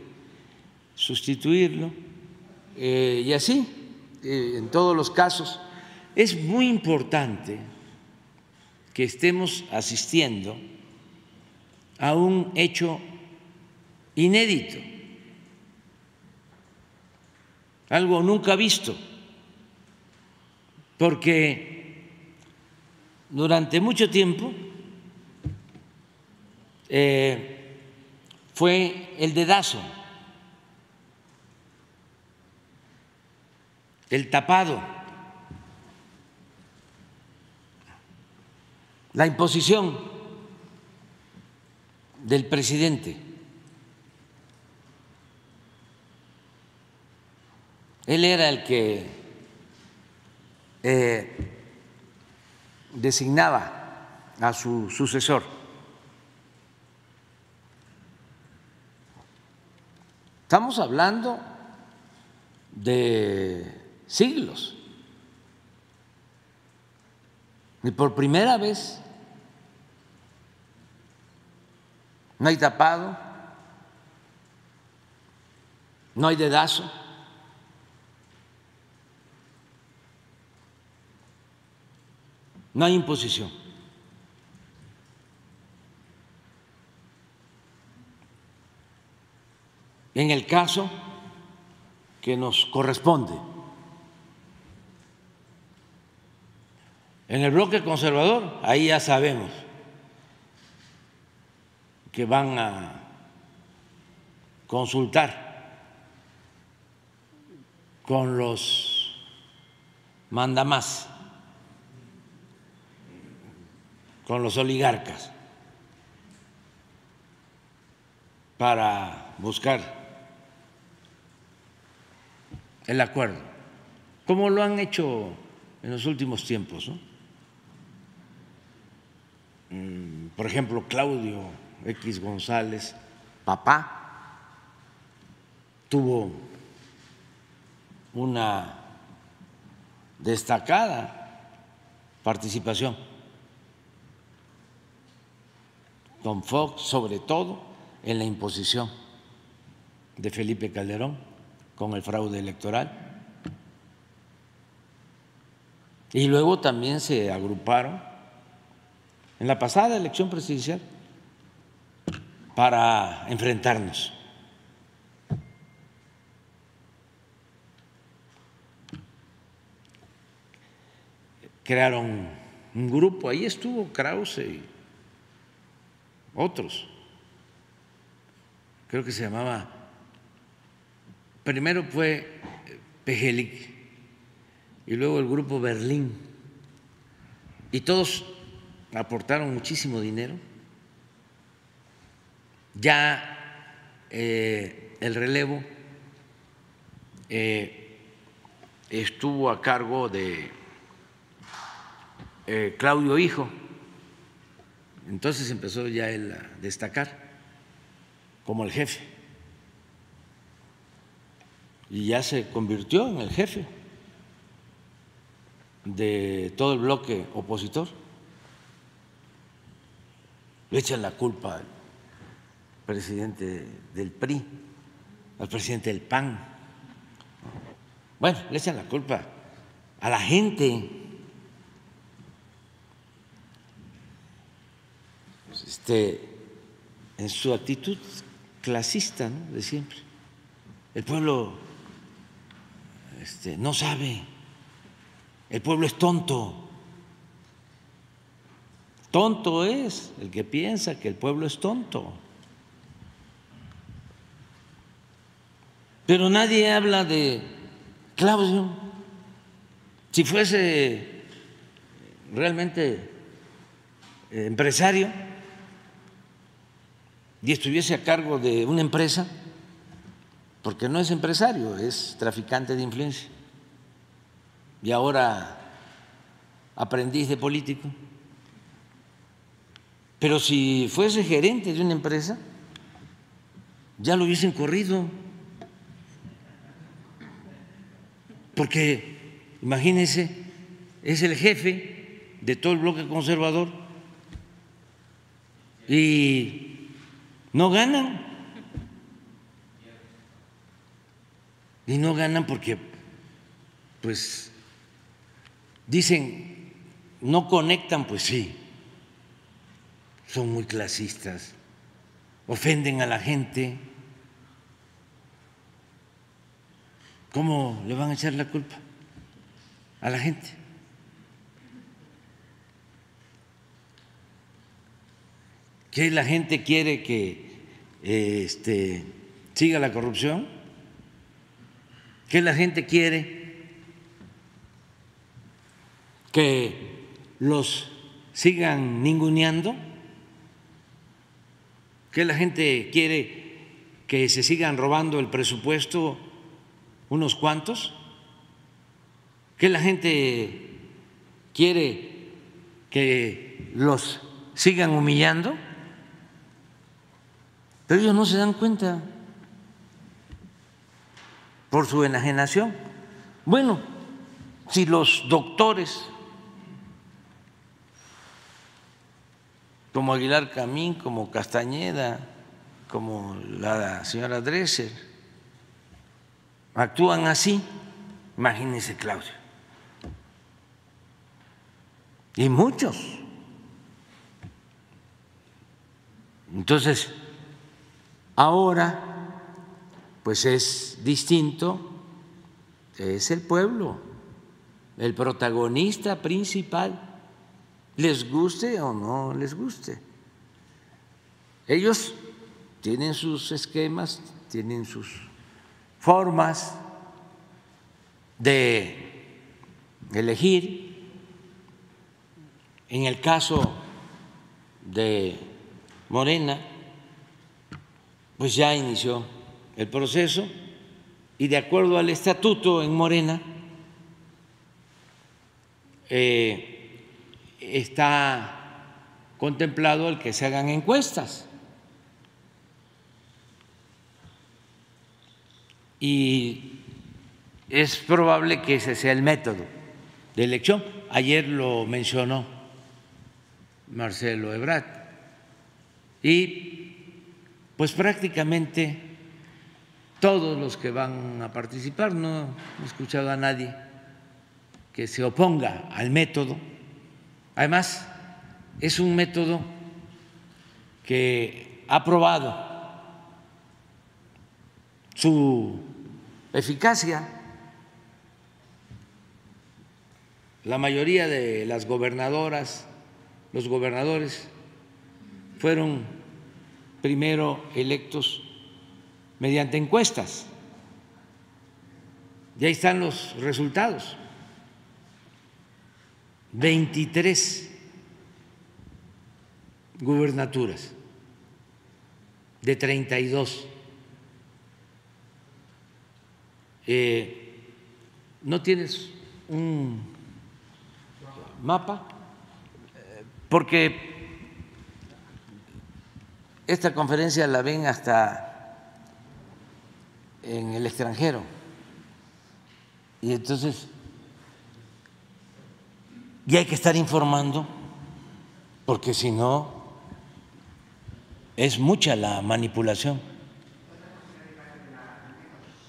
[SPEAKER 1] sustituirlo eh, y así, eh, en todos los casos. Es muy importante que estemos asistiendo a un hecho inédito, algo nunca visto porque durante mucho tiempo eh, fue el dedazo, el tapado, la imposición del presidente. Él era el que eh, designaba a su sucesor. Estamos hablando de siglos. Y por primera vez no hay tapado, no hay dedazo. No hay imposición. En el caso que nos corresponde, en el bloque conservador, ahí ya sabemos que van a consultar con los mandamás con los oligarcas para buscar el acuerdo, como lo han hecho en los últimos tiempos. Mm, por ejemplo, Claudio X González, papá, tuvo una destacada participación Don Fox, sobre todo en la imposición de Felipe Calderón con el fraude electoral. Y luego también se agruparon en la pasada elección presidencial para enfrentarnos. Crearon un grupo, ahí estuvo Krause otros. Creo que se llamaba, primero fue Pejelik y luego el grupo Berlín. Y todos aportaron muchísimo dinero. Ya eh, el relevo eh, estuvo a cargo de eh, Claudio Hijo entonces empezó ya él a destacar como el jefe. Y ya se convirtió en el jefe de todo el bloque opositor. Le echan la culpa al presidente del PRI, al presidente del PAN. Bueno, le echan la culpa a la gente este, en su actitud clasista de siempre. El pueblo este, no sabe, el pueblo es tonto. Tonto es el que piensa que el pueblo es tonto. Pero nadie habla de Claudio. Si fuese realmente empresario, y estuviese a cargo de una empresa, porque no es empresario, es traficante de influencia, y ahora aprendiz de político, pero si fuese gerente de una empresa, ya lo hubiesen corrido, porque imagínense, es el jefe de todo el bloque conservador y no ganan. Y no ganan porque, pues, dicen, no conectan, pues sí, son muy clasistas, ofenden a la gente. ¿Cómo le van a echar la culpa a la gente? que la gente quiere que este, siga la corrupción, que la gente quiere que los sigan ninguneando, que la gente quiere que se sigan robando el presupuesto unos cuantos, que la gente quiere que los sigan humillando, pero ellos no se dan cuenta por su enajenación. Bueno, si los doctores como Aguilar Camín, como Castañeda, como la señora Dresser, actúan así, imagínense Claudio. Y muchos. Entonces, ahora, pues es distinto, es el pueblo, el protagonista principal, les guste o no les guste. Ellos tienen sus esquemas, tienen sus formas de elegir. En el caso de Morena, pues ya inició el proceso y de acuerdo al estatuto en Morena, eh, está contemplado el que se hagan encuestas. Y es probable que ese sea el método de elección. Ayer lo mencionó Marcelo Ebrard. Y pues prácticamente todos los que van a participar, no he escuchado a nadie que se oponga al método. Además, es un método que ha probado su eficacia. La mayoría de las gobernadoras, los gobernadores, fueron primero electos mediante encuestas. Y ahí están los resultados. 23 gubernaturas de 32. Eh, ¿No tienes un mapa? Porque esta conferencia la ven hasta en el extranjero. Y entonces, y hay que estar informando, porque si no, es mucha la manipulación.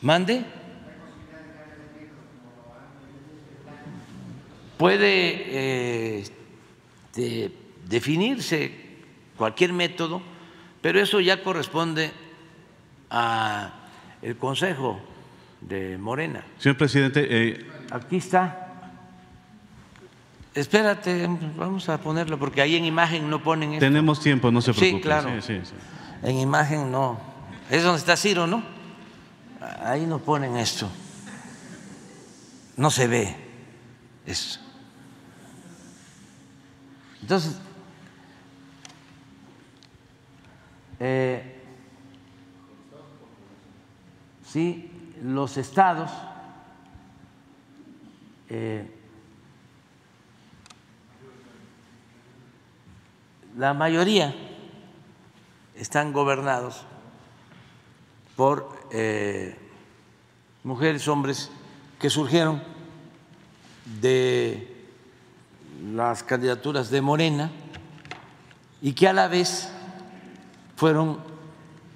[SPEAKER 1] ¿Mande? Puede eh, este, definirse cualquier método, pero eso ya corresponde a el Consejo de Morena.
[SPEAKER 11] Señor presidente, eh,
[SPEAKER 1] aquí está. Espérate, vamos a ponerlo porque ahí en imagen no ponen esto.
[SPEAKER 11] Tenemos tiempo, no se preocupe.
[SPEAKER 1] Sí, claro. En imagen no. Es donde está Ciro, ¿no? Ahí no ponen esto. No se ve eso. Entonces, eh, sí, los estados eh, la mayoría están gobernados por eh, mujeres, hombres que surgieron de las candidaturas de Morena y que a la vez fueron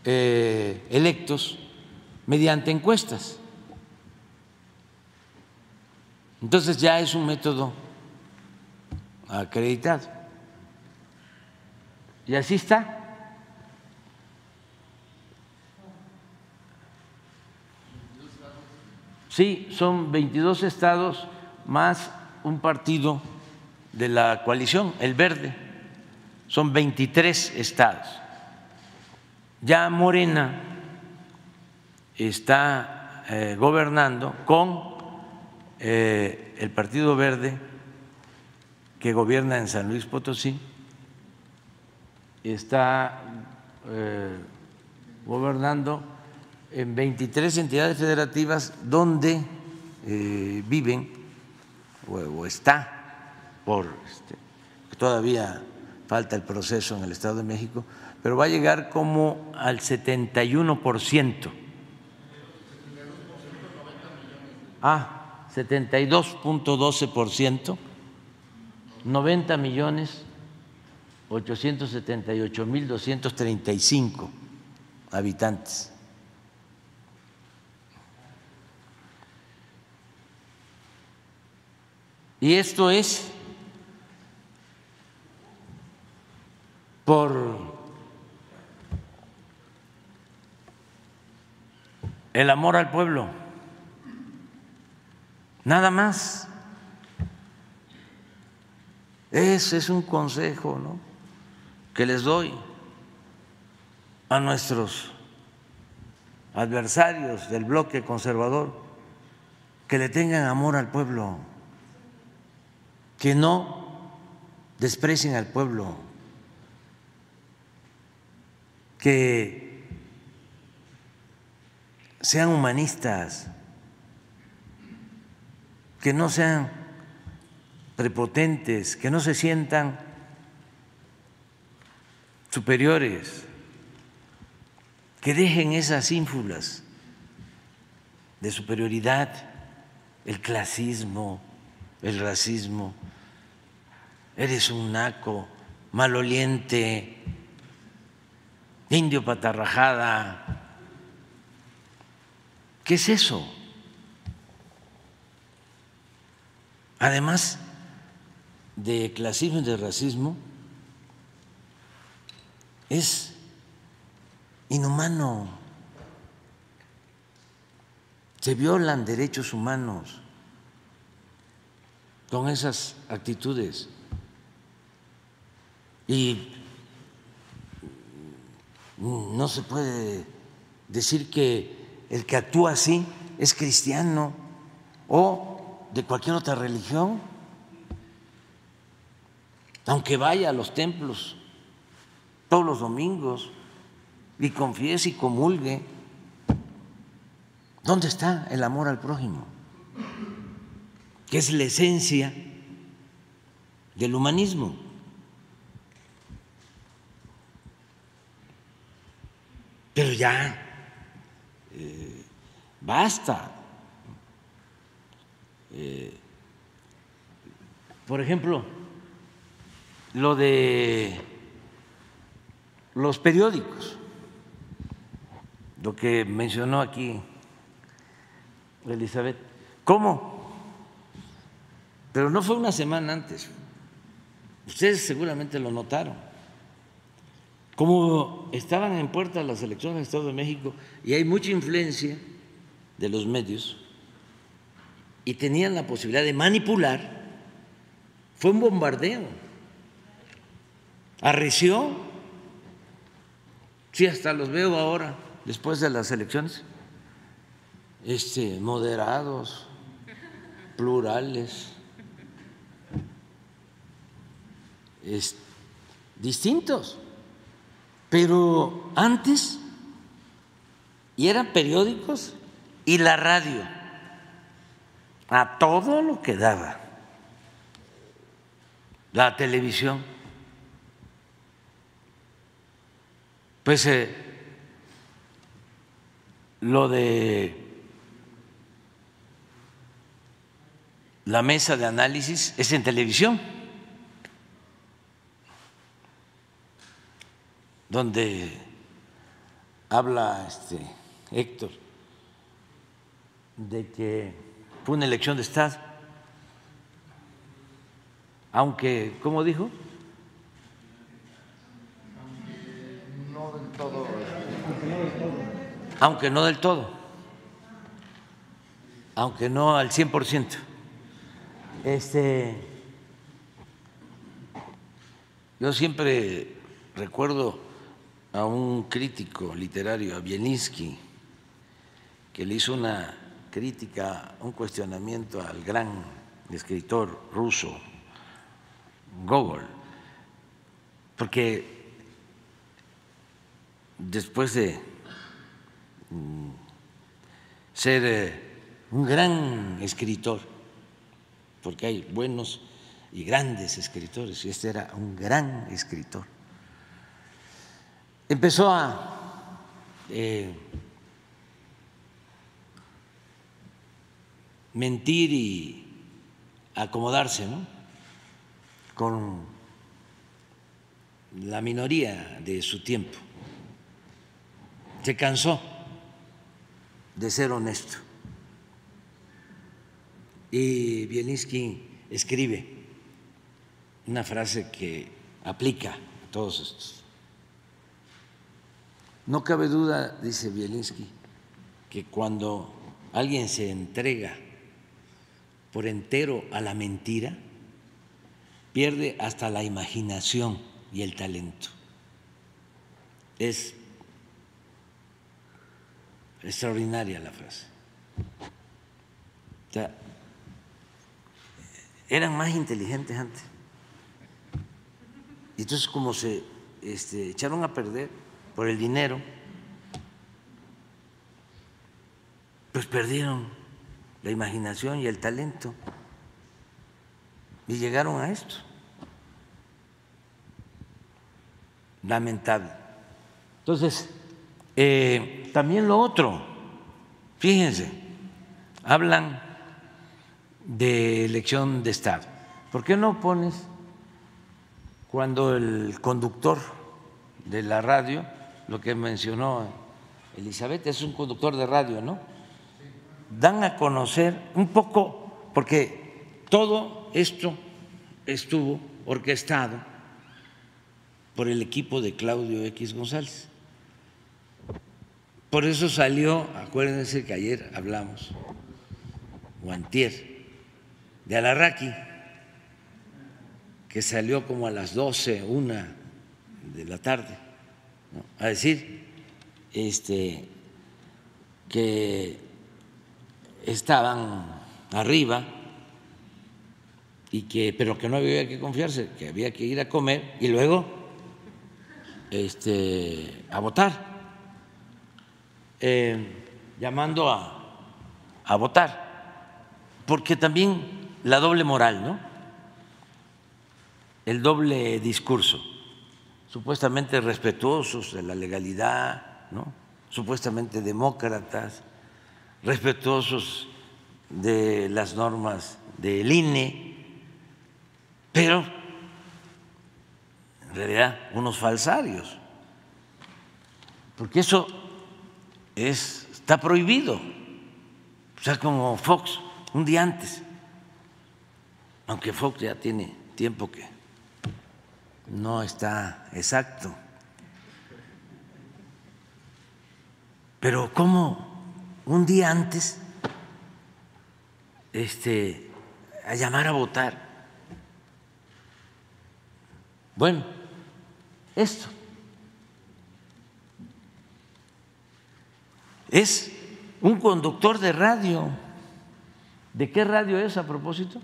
[SPEAKER 1] eh, electos mediante encuestas. Entonces ya es un método acreditado. Y así está. Sí, son 22 estados más un partido de la coalición, el verde. son 23 estados. Ya Morena está eh, gobernando con eh, el Partido Verde que gobierna en San Luis Potosí, está eh, gobernando en 23 entidades federativas donde viven o, está por este, todavía falta el proceso en el Estado de México, pero va a llegar como al 71%. Ah, 72.12%, 90 millones 878 mil 235 habitantes. Y esto es por el amor al pueblo. Nada más. Ese es un consejo ¿no? que les doy a nuestros adversarios del bloque conservador, que le tengan amor al pueblo, que no desprecien al pueblo que sean humanistas, que no sean prepotentes, que no se sientan superiores, que dejen esas ínfulas de superioridad, el clasismo, el racismo, eres un naco, maloliente, indio patarrajada. ¿Qué es eso? Además de clasismo y de racismo, es inhumano. Se violan derechos humanos con esas actitudes. Y no se puede decir que el que actúa así es cristiano o de cualquier otra religión, aunque vaya a los templos todos los domingos y confiese y comulgue. ¿Dónde está el amor al prójimo? Que es la esencia del humanismo. Pero ya, eh, basta. Eh, por ejemplo, lo de los periódicos, lo que mencionó aquí Elizabeth. ¿Cómo? Pero no fue una semana antes. Ustedes seguramente lo notaron como estaban en puerta las elecciones del Estado de México y hay mucha influencia de los medios y tenían la posibilidad de manipular, fue un bombardeo. Arreció, sí, hasta los veo ahora, después de las elecciones, este, moderados, plurales, distintos. Pero antes, y eran periódicos y la radio, a todo lo que daba, la televisión. Pues eh, lo de la mesa de análisis es en televisión. Donde habla este Héctor de que fue una elección de Estado, aunque, ¿cómo dijo? No del todo. Aunque no del todo. Aunque no al 100%. Este Yo siempre recuerdo a un crítico literario, a Bielinski, que le hizo una crítica, un cuestionamiento al gran escritor ruso Gogol, porque después de mm, ser eh, un gran escritor, porque hay buenos y grandes escritores, y este era un gran escritor, empezó a eh, mentir y acomodarse ¿no? con la minoría de su tiempo. Se cansó de ser honesto. Y Bielinski escribe una frase que aplica a todos estos. No cabe duda, dice Bielinski, que cuando alguien se entrega por entero a la mentira, pierde hasta la imaginación y el talento. Es extraordinaria la frase. O sea, eran más inteligentes antes. Y entonces como se este, echaron a perder por el dinero, pues perdieron la imaginación y el talento y llegaron a esto. Lamentable. Entonces, eh, también lo otro, fíjense, hablan de elección de Estado. ¿Por qué no pones cuando el conductor de la radio, lo que mencionó Elizabeth, es un conductor de radio, ¿no? Dan a conocer un poco, porque todo esto estuvo orquestado por el equipo de Claudio X González. Por eso salió, acuérdense que ayer hablamos, Guantier, de Alarraqui, que salió como a las 12, una de la tarde, a decir este, que estaban arriba y que pero que no había que confiarse, que había que ir a comer y luego este, a votar, eh, llamando a, a votar, porque también la doble moral, ¿no? El doble discurso, supuestamente respetuosos de la legalidad. Supuestamente demócratas, respetuosos de las normas del INE, pero en realidad unos falsarios, porque eso es, está prohibido, o sea, como Fox, un día antes. Aunque Fox ya tiene tiempo que no está exacto. Pero ¿cómo un día antes este, a llamar a votar? Bueno, esto es un conductor de radio. ¿De qué radio es a propósito?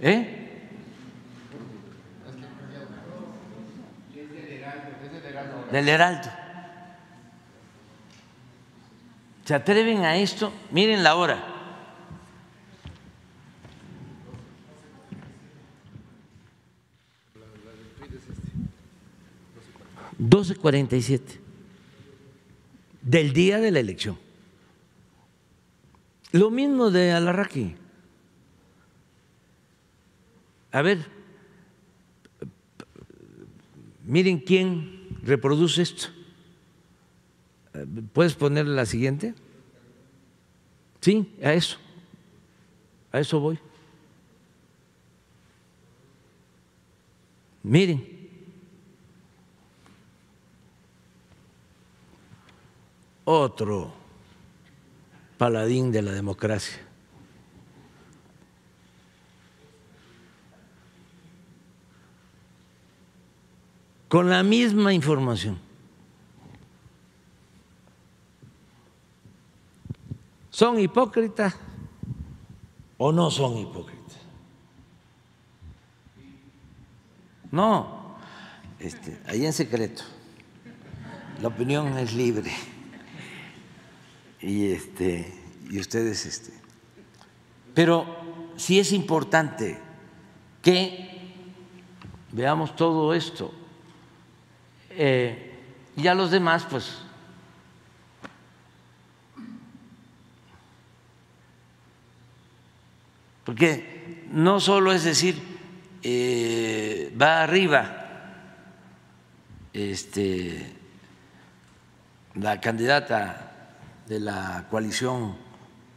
[SPEAKER 1] ¿Eh? Del Heraldo. ¿Se atreven a esto? Miren la hora. Doce cuarenta y siete del día de la elección. Lo mismo de Alarraqui. A ver, miren quién reproduce esto. ¿Puedes poner la siguiente? Sí, a eso. A eso voy. Miren. Otro paladín de la democracia. Con la misma información. ¿Son hipócritas o no son hipócritas? No, este, ahí en secreto. La opinión es libre. Y este, y ustedes este. Pero sí es importante que veamos todo esto. Eh, y a los demás, pues, porque no solo es decir, eh, va arriba este, la candidata de la coalición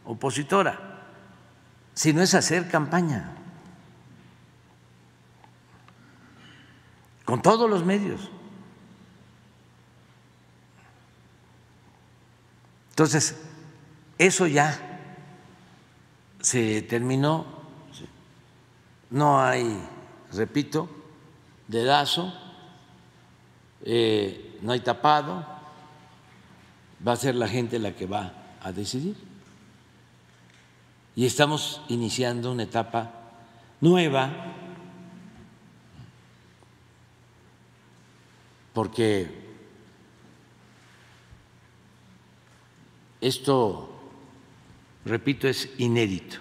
[SPEAKER 1] opositora, sino es hacer campaña con todos los medios. Entonces, eso ya se terminó, no hay, repito, dedazo, eh, no hay tapado, va a ser la gente la que va a decidir. Y estamos iniciando una etapa nueva porque esto, repito, es inédito.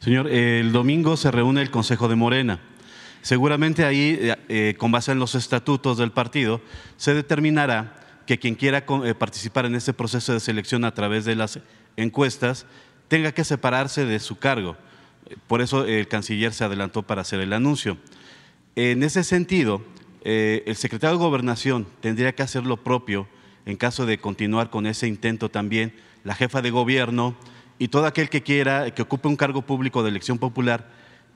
[SPEAKER 11] Señor, el domingo se reúne el Consejo de Morena. Seguramente ahí, eh, eh, con base en los estatutos del partido, se determinará que quien quiera eh, participar en este proceso de selección a través de las encuestas tenga que separarse de su cargo. Por eso el canciller se adelantó para hacer el anuncio. En ese sentido, el secretario de Gobernación tendría que hacer lo propio en caso de continuar con ese intento también, la jefa de gobierno y todo aquel que quiera, que ocupe un cargo público de elección popular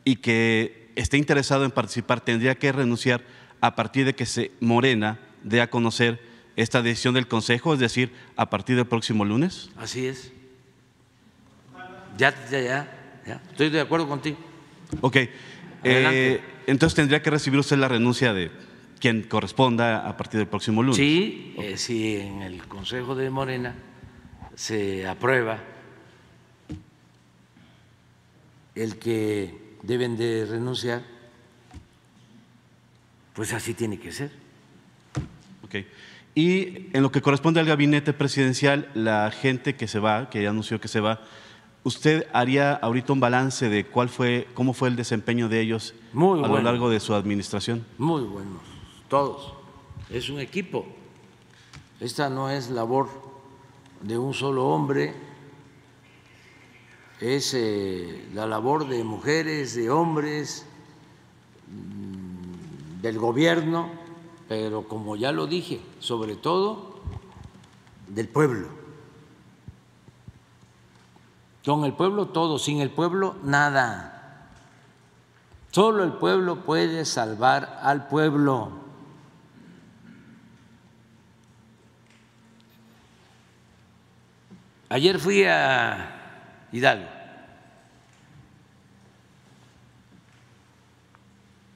[SPEAKER 11] y que esté interesado en participar tendría que renunciar a partir de que se Morena dé a conocer esta decisión del Consejo, es decir, a partir del próximo lunes?
[SPEAKER 1] Así es. Ya, ya, ya, Estoy de acuerdo contigo.
[SPEAKER 11] Ok. Eh, entonces tendría que recibir usted la renuncia de quien corresponda a partir del próximo lunes.
[SPEAKER 1] Sí, eh, si en el Consejo de Morena se aprueba el que deben de renunciar, pues así tiene que ser.
[SPEAKER 11] Okay. Y en lo que corresponde al gabinete presidencial, la gente que se va, que ya anunció que se va, ¿usted haría ahorita un balance de cuál fue, cómo fue el desempeño de ellos a lo largo de su administración?
[SPEAKER 1] Muy buenos, todos. Es un equipo. Esta no es labor de un solo hombre, es eh, la labor de mujeres, de hombres, mm, del gobierno, pero como ya lo dije, sobre todo del pueblo. Con el pueblo todo, sin el pueblo nada. Solo el pueblo puede salvar al pueblo. Ayer fui a Hidalgo,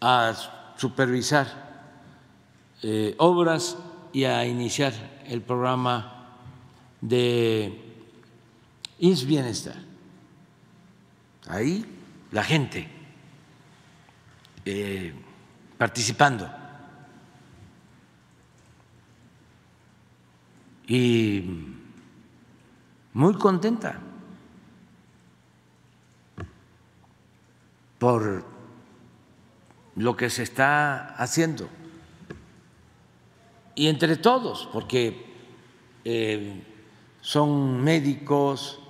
[SPEAKER 1] a supervisar eh, obras y a iniciar el programa de INS Bienestar. Ahí la gente eh, participando. Y muy contenta. por lo que se está haciendo. Y entre todos, porque eh, son médicos,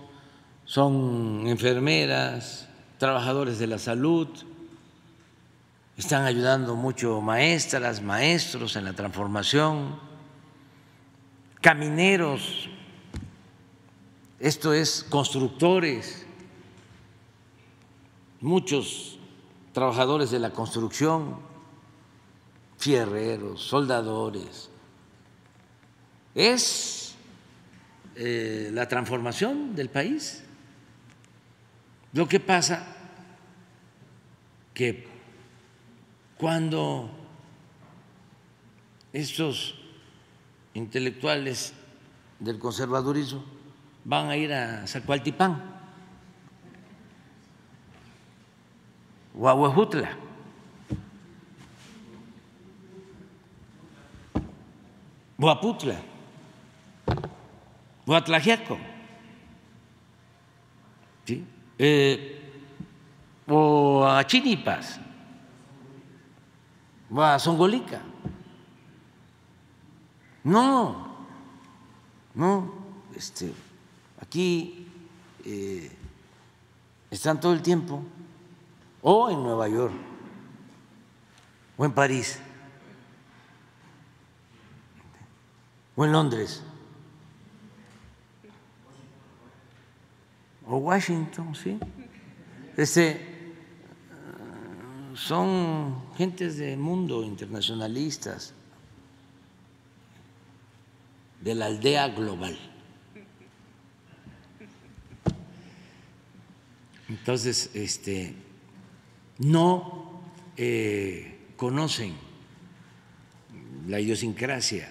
[SPEAKER 1] son enfermeras, trabajadores de la salud, están ayudando mucho maestras, maestros en la transformación, camineros, esto es constructores, muchos trabajadores de la construcción, fierreros, soldadores. Es eh, la transformación del país. Lo que pasa que cuando estos intelectuales del conservadurismo van a ir a Zacualtipán o a Huejutla. A ¿sí? Eh, o a Chinipas, o a Zongolica. No, no, este, aquí eh, están todo el tiempo, o en Nueva York, o en París, o en Londres, o Washington, ¿sí? Este, son gentes de mundo, internacionalistas, de la aldea global. Entonces, este, no eh, conocen la idiosincrasia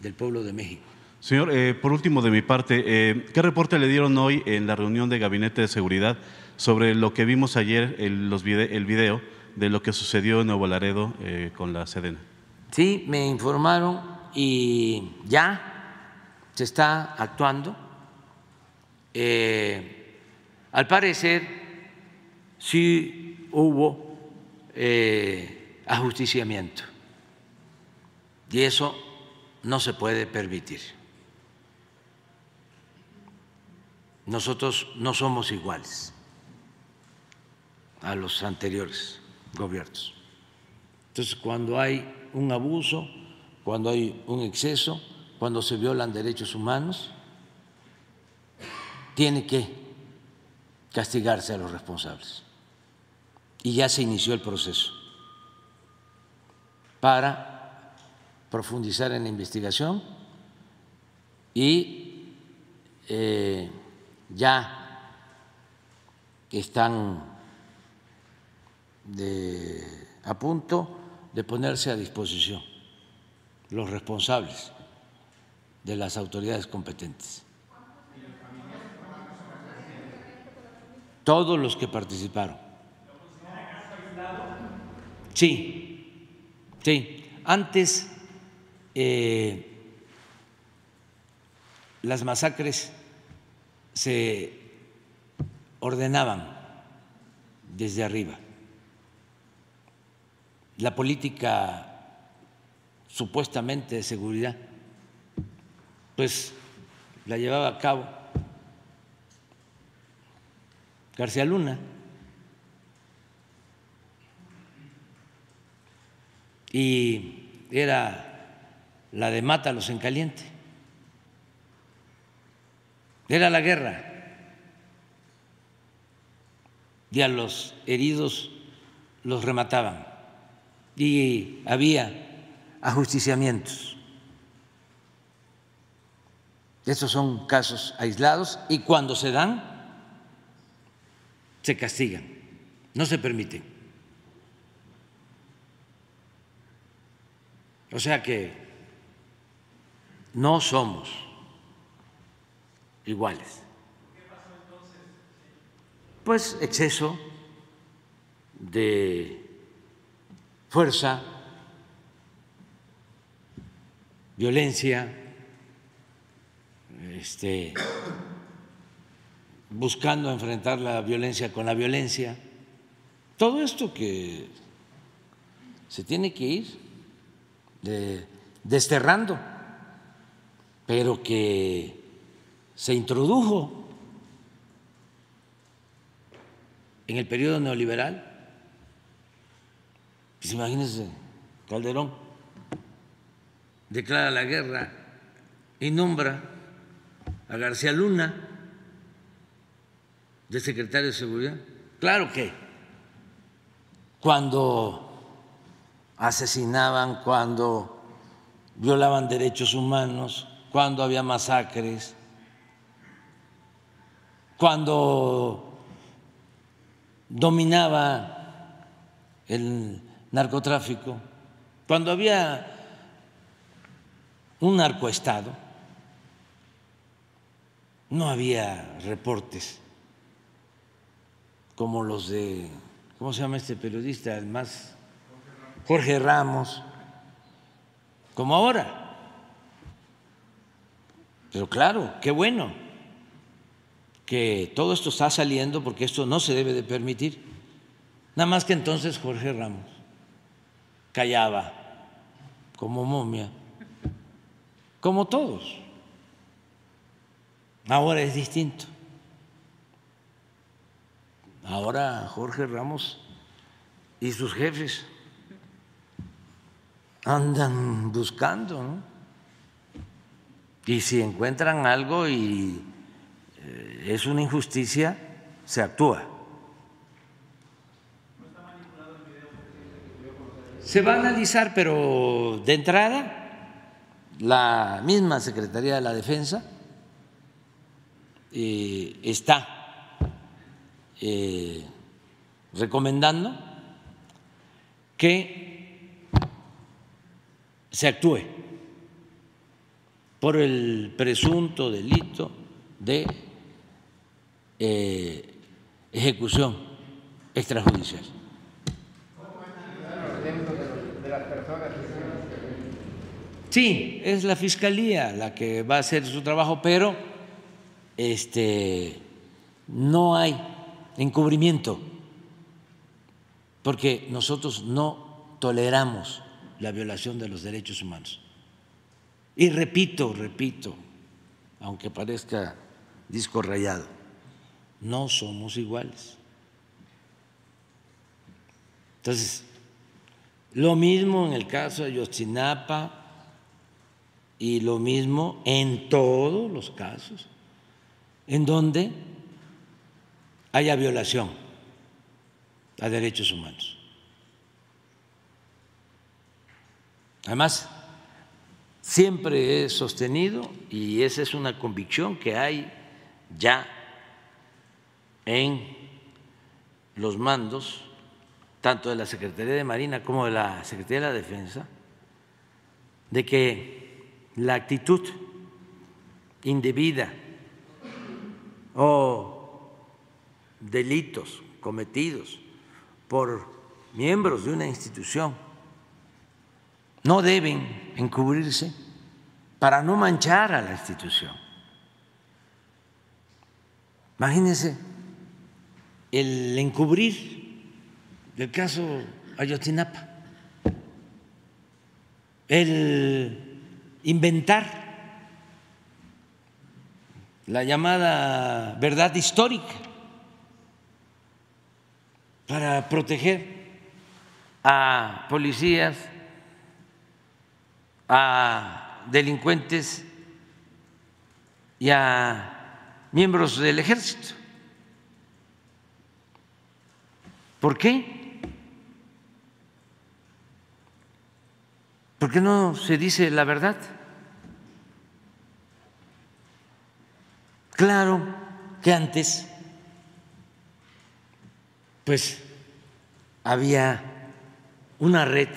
[SPEAKER 1] del pueblo de México.
[SPEAKER 11] Señor, eh, por último de mi parte, eh, ¿qué reporte le dieron hoy en la reunión de Gabinete de Seguridad sobre lo que vimos ayer, el, los el video de lo que sucedió en Nuevo Laredo con la Sedena?
[SPEAKER 1] Sí, me informaron y ya se está actuando. Eh, al parecer, sí hubo eh, ajusticiamiento y eso no se puede permitir. Nosotros no somos iguales a los anteriores gobiernos. Entonces, cuando hay un abuso, cuando hay un exceso, cuando se violan derechos humanos, tiene que castigarse a los responsables. Y ya se inició el proceso para profundizar en la investigación y eh, ya están a punto de ponerse a disposición los responsables de las autoridades competentes. Todos los que participaron. Sí, sí. Antes eh, las masacres se ordenaban desde arriba. La política supuestamente de seguridad, pues la llevaba a cabo García Luna. Y era la de mátalos en caliente. Era la guerra. Y a los heridos los remataban. Y había ajusticiamientos. Estos son casos aislados y cuando se dan, se castigan, no se permiten. O sea que no somos iguales. Pues exceso de fuerza, violencia, este, buscando enfrentar la violencia con la violencia. Todo esto que se tiene que ir desterrando, pero que se introdujo en el periodo neoliberal. Pues imagínense, Calderón declara la guerra y nombra a García Luna de secretario de Seguridad. Claro que cuando asesinaban, cuando violaban derechos humanos, cuando había masacres, cuando dominaba el narcotráfico, cuando había un narcoestado, no había reportes como los de, ¿cómo se llama este periodista? El más, Jorge Ramos, como ahora. Pero claro, qué bueno que todo esto está saliendo porque esto no se debe de permitir. Nada más que entonces Jorge Ramos callaba como momia, como todos. Ahora es distinto. Ahora Jorge Ramos y sus jefes andan buscando, ¿no? Y si encuentran algo y eh, es una injusticia, se actúa. Se va a analizar, pero de entrada, la misma Secretaría de la Defensa eh, está eh, recomendando que se actúe por el presunto delito de eh, ejecución extrajudicial. Sí, es la fiscalía la que va a hacer su trabajo, pero este no hay encubrimiento, porque nosotros no toleramos la violación de los derechos humanos. Y repito, repito, aunque parezca disco rayado, no somos iguales. Entonces, lo mismo en el caso de Yotzinapa y lo mismo en todos los casos en donde haya violación a derechos humanos. Además, Siempre he sostenido, y esa es una convicción que hay ya en los mandos, tanto de la Secretaría de Marina como de la Secretaría de la Defensa, de que la actitud indebida o delitos cometidos por miembros de una institución no deben encubrirse para no manchar a la institución. Imagínense el encubrir del caso Ayotzinapa, el inventar la llamada verdad histórica para proteger a policías a delincuentes y a miembros del ejército. ¿Por qué? ¿Por qué no se dice la verdad? Claro que antes, pues, había una red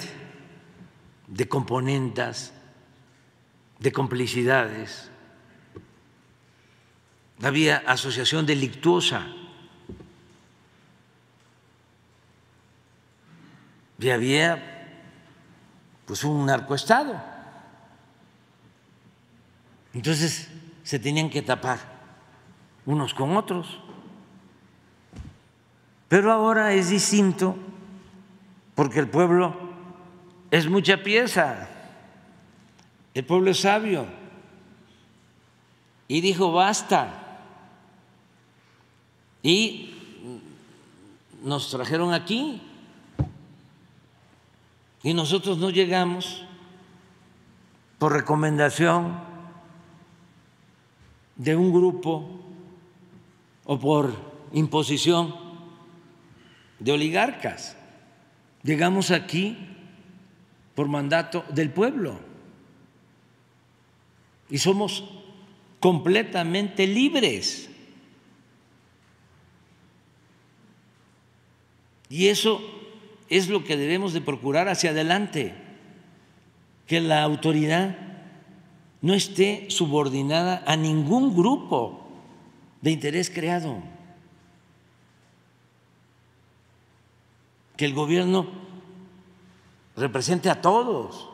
[SPEAKER 1] de componentas, de complicidades. Había asociación delictuosa. Y había pues un narcoestado. Entonces se tenían que tapar unos con otros. Pero ahora es distinto porque el pueblo es mucha pieza. El pueblo es sabio. Y dijo, basta. Y nos trajeron aquí. Y nosotros no llegamos por recomendación de un grupo o por imposición de oligarcas. Llegamos aquí por mandato del pueblo. Y somos completamente libres. Y eso es lo que debemos de procurar hacia adelante, que la autoridad no esté subordinada a ningún grupo de interés creado, que el gobierno represente a todos,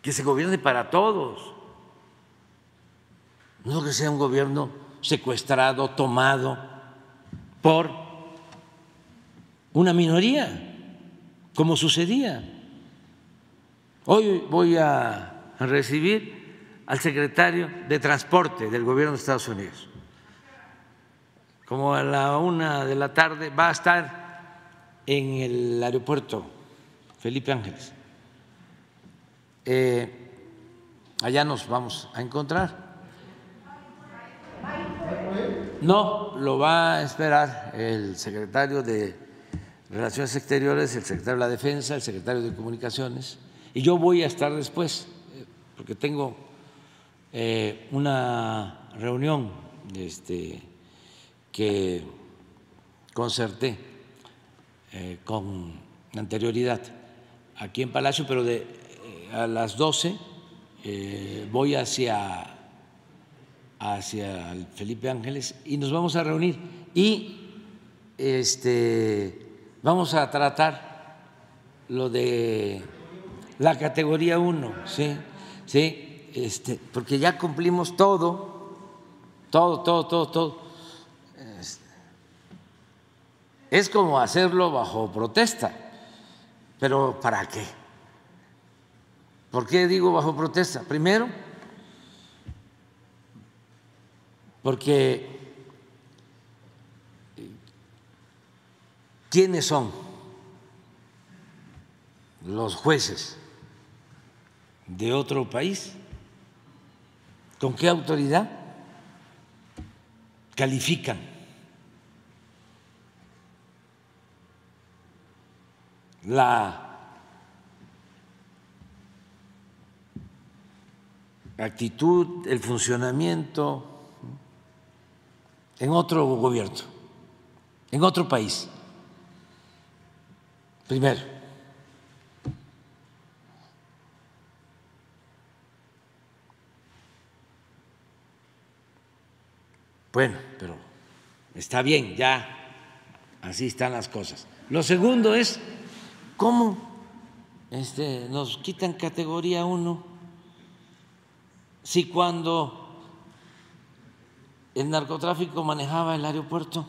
[SPEAKER 1] que se gobierne para todos, no que sea un gobierno secuestrado, tomado por una minoría, como sucedía. Hoy voy a recibir al secretario de Transporte del Gobierno de Estados Unidos. Como a la una de la tarde va a estar en el aeropuerto Felipe Ángeles. Eh, allá nos vamos a encontrar. No, lo va a esperar el secretario de Relaciones Exteriores, el secretario de la Defensa, el secretario de Comunicaciones, y yo voy a estar después, porque tengo eh, una reunión este, que concerté eh, con anterioridad aquí en Palacio, pero de, a las 12 voy hacia hacia el Felipe Ángeles y nos vamos a reunir y este, vamos a tratar lo de la categoría 1, ¿sí? ¿sí? Este, porque ya cumplimos todo, todo, todo, todo, todo. Este, es como hacerlo bajo protesta, pero ¿para qué? ¿Por qué digo bajo protesta? Primero, porque ¿quiénes son los jueces de otro país? ¿Con qué autoridad califican la actitud, el funcionamiento en otro gobierno, en otro país. Primero. Bueno, pero está bien, ya así están las cosas. Lo segundo es cómo este, nos quitan categoría uno si cuando el narcotráfico manejaba el aeropuerto.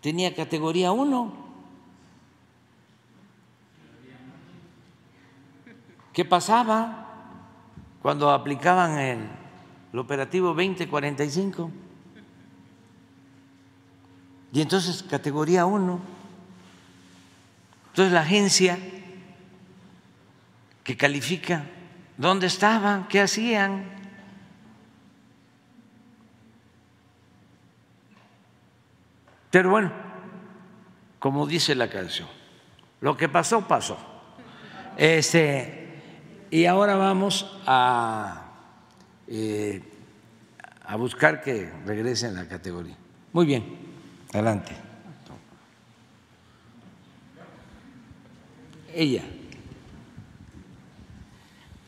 [SPEAKER 1] Tenía categoría 1. ¿Qué pasaba cuando aplicaban el, el operativo 2045? Y entonces categoría 1. Entonces la agencia que califica, ¿dónde estaban? ¿Qué hacían? Pero bueno, como dice la canción, lo que pasó, pasó. Este, y ahora vamos a, eh, a buscar que regrese en la categoría. Muy bien, adelante. Ella.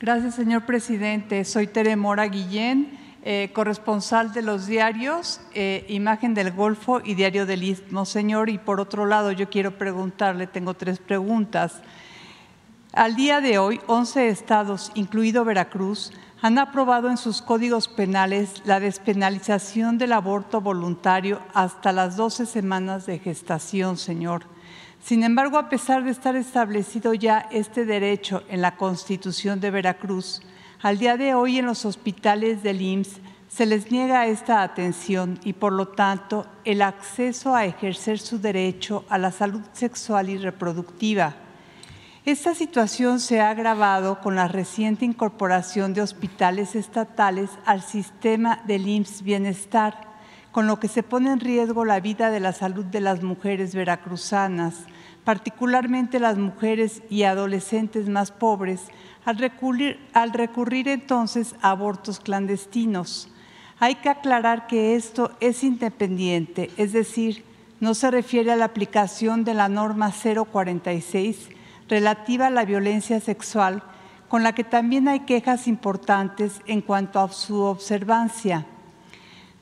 [SPEAKER 12] Gracias, señor presidente. Soy Tere Mora Guillén eh, corresponsal de los diarios eh, Imagen del Golfo y Diario del Istmo, señor. Y por otro lado, yo quiero preguntarle, tengo tres preguntas. Al día de hoy, 11 estados, incluido Veracruz, han aprobado en sus códigos penales la despenalización del aborto voluntario hasta las 12 semanas de gestación, señor. Sin embargo, a pesar de estar establecido ya este derecho en la Constitución de Veracruz, al día de hoy en los hospitales del IMSS se les niega esta atención y por lo tanto el acceso a ejercer su derecho a la salud sexual y reproductiva. Esta situación se ha agravado con la reciente incorporación de hospitales estatales al sistema del IMSS Bienestar, con lo que se pone en riesgo la vida de la salud de las mujeres veracruzanas, particularmente las mujeres y adolescentes más pobres, al recurrir, al recurrir entonces a abortos clandestinos. Hay que aclarar que esto es independiente, es decir, no se refiere a la aplicación de la norma 046 relativa a la violencia sexual, con la que también hay quejas importantes en cuanto a su observancia.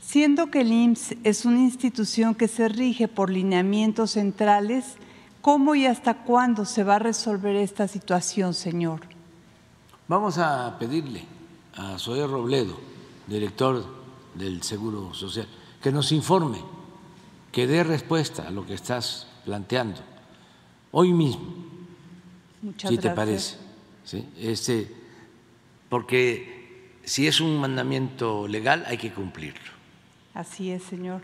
[SPEAKER 12] Siendo que el IMSS es una institución que se rige por lineamientos centrales, ¿cómo y hasta cuándo se va a resolver esta situación, señor?
[SPEAKER 1] Vamos a pedirle a Zoé Robledo, director del Seguro Social, que nos informe, que dé respuesta a lo que estás planteando hoy mismo,
[SPEAKER 12] Muchas
[SPEAKER 1] si te parece. ¿sí? Este, porque si es un mandamiento legal hay que cumplirlo.
[SPEAKER 12] Así es, señor.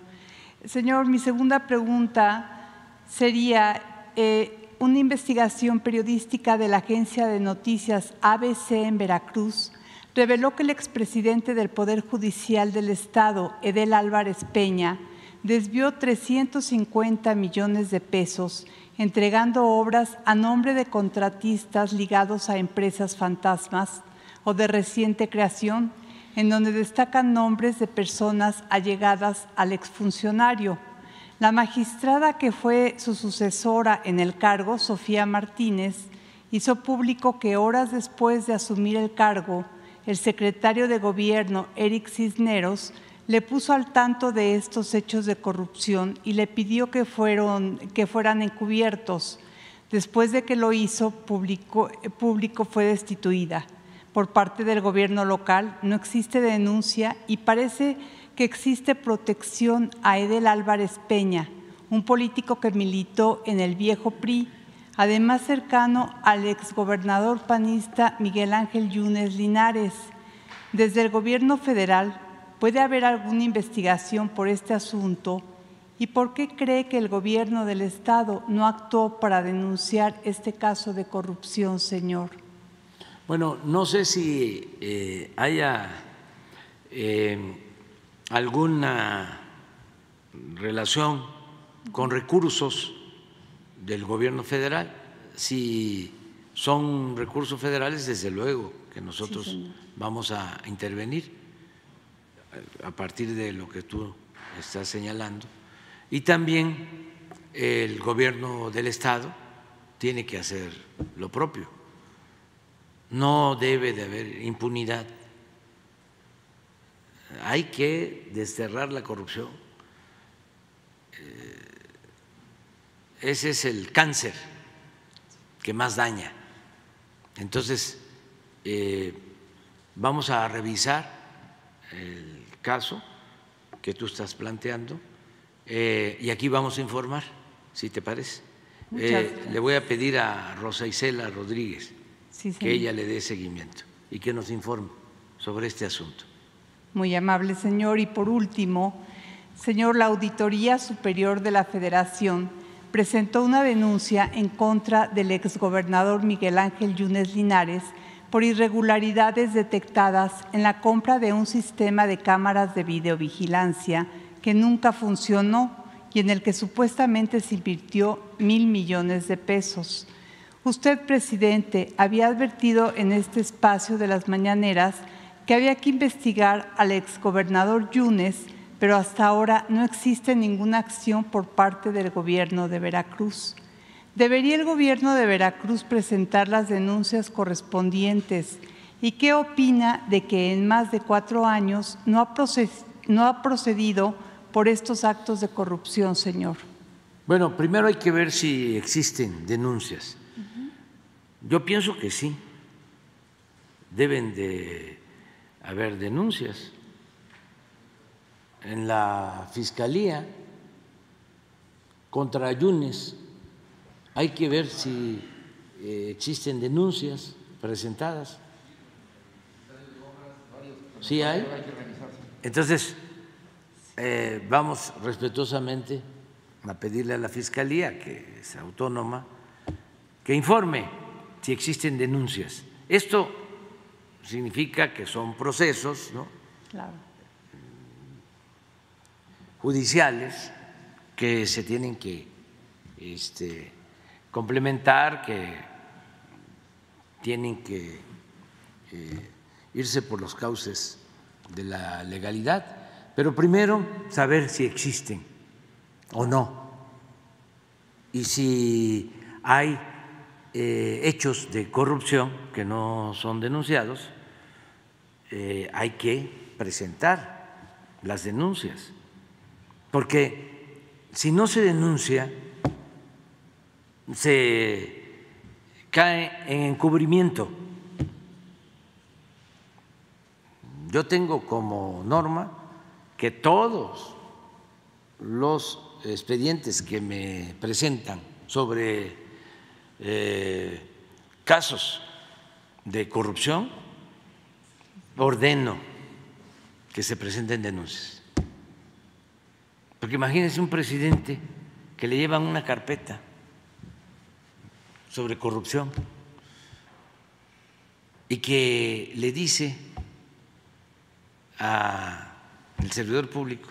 [SPEAKER 12] Señor, mi segunda pregunta sería, eh, una investigación periodística de la agencia de noticias ABC en Veracruz reveló que el expresidente del Poder Judicial del Estado, Edel Álvarez Peña, desvió 350 millones de pesos entregando obras a nombre de contratistas ligados a empresas fantasmas o de reciente creación, en donde destacan nombres de personas allegadas al exfuncionario. La magistrada que fue su sucesora en el cargo, Sofía Martínez, hizo público que horas después de asumir el cargo, el secretario de Gobierno, Eric Cisneros, le puso al tanto de estos hechos de corrupción y le pidió que, fueron, que fueran encubiertos. Después de que lo hizo, público, público fue destituida. Por parte del gobierno local no existe denuncia y parece que existe protección a Edel Álvarez Peña, un político que militó en el viejo PRI, además cercano al exgobernador panista Miguel Ángel Yunes Linares. Desde el gobierno federal ¿Puede haber alguna investigación por este asunto? ¿Y por qué cree que el gobierno del Estado no actuó para denunciar este caso de corrupción, señor?
[SPEAKER 1] Bueno, no sé si eh, haya eh, alguna relación con recursos del gobierno federal. Si son recursos federales, desde luego que nosotros vamos a intervenir a partir de lo que tú estás señalando. Y también el gobierno del Estado tiene que hacer lo propio. No debe de haber impunidad. Hay que desterrar la corrupción. Eh, Ese es el cáncer que más daña. Entonces, eh, vamos a revisar el caso que tú estás planteando eh, y aquí vamos a informar, si te parece. Eh, le voy a pedir a Rosa Isela Rodríguez
[SPEAKER 12] Sí,
[SPEAKER 1] que ella le dé seguimiento y que nos informe sobre este asunto.
[SPEAKER 12] Muy amable, señor. Y por último, señor, la Auditoría Superior de la Federación presentó una denuncia en contra del exgobernador Miguel Ángel Yunes Linares por irregularidades detectadas en la compra de un sistema de cámaras de videovigilancia que nunca funcionó y en el que supuestamente se invirtió mil millones de pesos. Usted, presidente, había advertido en este espacio de las mañaneras que había que investigar al exgobernador Yunes, pero hasta ahora no existe ninguna acción por parte del gobierno de Veracruz. ¿Debería el gobierno de Veracruz presentar las denuncias correspondientes? ¿Y qué opina de que en más de cuatro años no ha, procedido por estos actos de corrupción, señor?
[SPEAKER 1] Bueno, primero hay que ver si existen denuncias. Yo pienso que sí, deben de haber denuncias. En la fiscalía contra Yunes hay que ver si eh, existen denuncias presentadas. ¿Sí hay? Entonces, eh, vamos respetuosamente a pedirle a la Fiscalía, que es autónoma, que informe si existen denuncias. Esto significa que son procesos ¿no?
[SPEAKER 12] Claro.
[SPEAKER 1] judiciales que se tienen que este, complementar, que tienen que eh, irse por los cauces de la legalidad Pero primero, saber si existen o no. Y si hay eh, hechos de corrupción que no son denunciados, eh, hay que presentar las denuncias. Porque si no se denuncia, se cae en encubrimiento. Yo tengo como norma que todos los expedientes que me presentan sobre eh, casos de corrupción, ordeno que se presenten denuncias. Porque imagínense un presidente que le llevan una carpeta sobre corrupción y que le dice al servidor público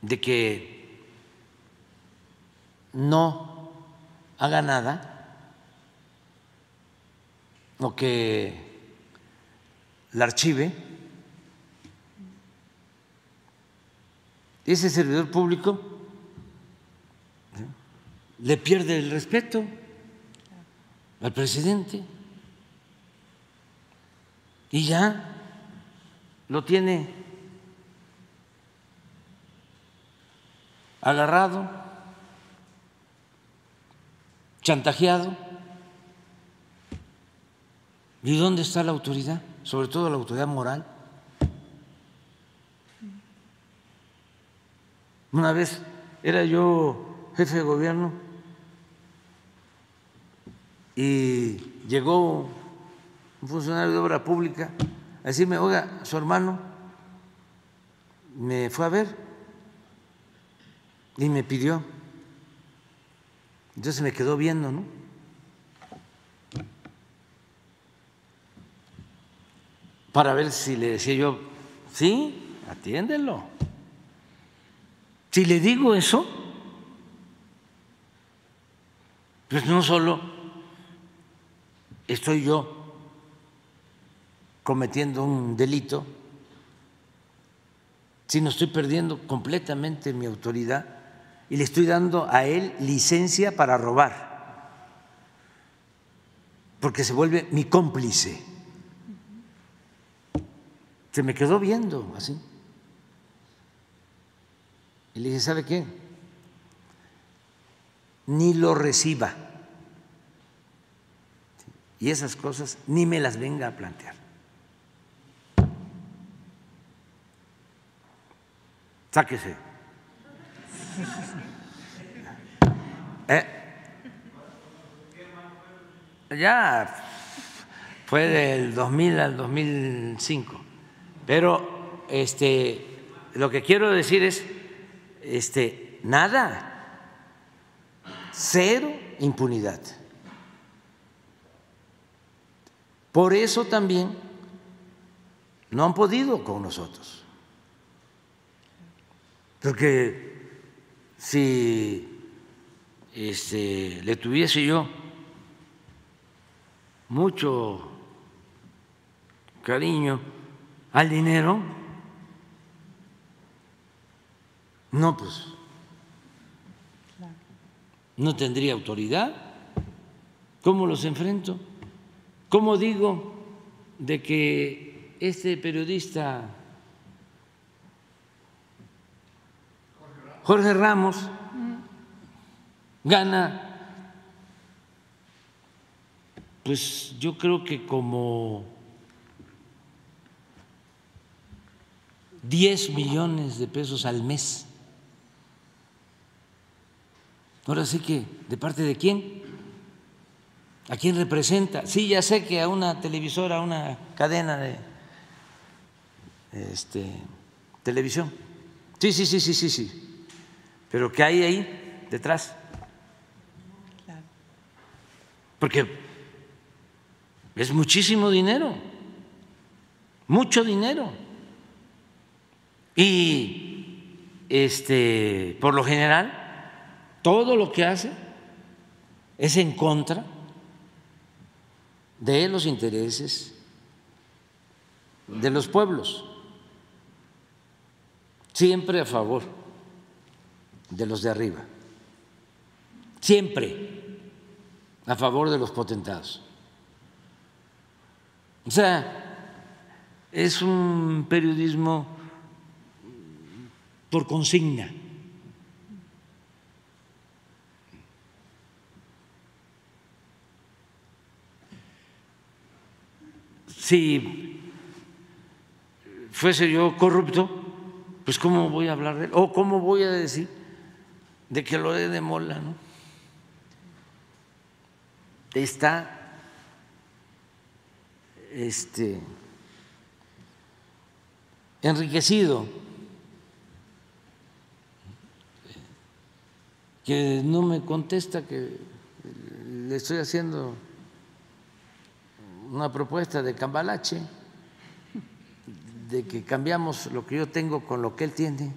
[SPEAKER 1] de que no haga nada o que la archive, ese servidor público le pierde el respeto al presidente. Y ya lo tiene agarrado, chantajeado. ¿Y dónde está la autoridad? Sobre todo la autoridad moral. Una vez era yo jefe de gobierno y llegó un funcionario de obra pública a decirme, oiga, su hermano me fue a ver y me pidió. Entonces me quedó viendo, ¿no? Para ver si le decía yo, sí, atiéndelo. Si le digo eso, pues no solo estoy yo cometiendo un delito, sino estoy perdiendo completamente mi autoridad y le estoy dando a él licencia para robar, porque se vuelve mi cómplice. Se me quedó viendo así. Y le dije, ¿sabe qué? Ni lo reciba. Y esas cosas ni me las venga a plantear. Sáquese. ¿Eh? Ya fue del 2000 al 2005. Pero este, lo que quiero decir es, este, nada, cero impunidad. Por eso también no han podido con nosotros. Porque si este, le tuviese yo mucho cariño al dinero, no, pues no tendría autoridad. ¿Cómo los enfrento? ¿Cómo digo de que este periodista Jorge Ramos gana, pues yo creo que como 10 millones de pesos al mes. Ahora sí que, ¿de parte de quién? ¿A quién representa? Sí, ya sé que a una televisora, a una cadena de este, televisión. Sí, sí, sí, sí, sí, sí. Pero ¿qué hay ahí detrás? Porque es muchísimo dinero, mucho dinero. Y este, por lo general, todo lo que hace es en contra de los intereses de los pueblos. siempre a favor de los de arriba, siempre a favor de los potentados. O sea, es un periodismo por consigna. Si fuese yo corrupto, pues ¿cómo voy a hablar de él? ¿O cómo voy a decir de que lo de Mola? Está este, enriquecido, que no me contesta que le estoy haciendo una propuesta de cambalache, de que cambiamos lo que yo tengo con lo que él tiene,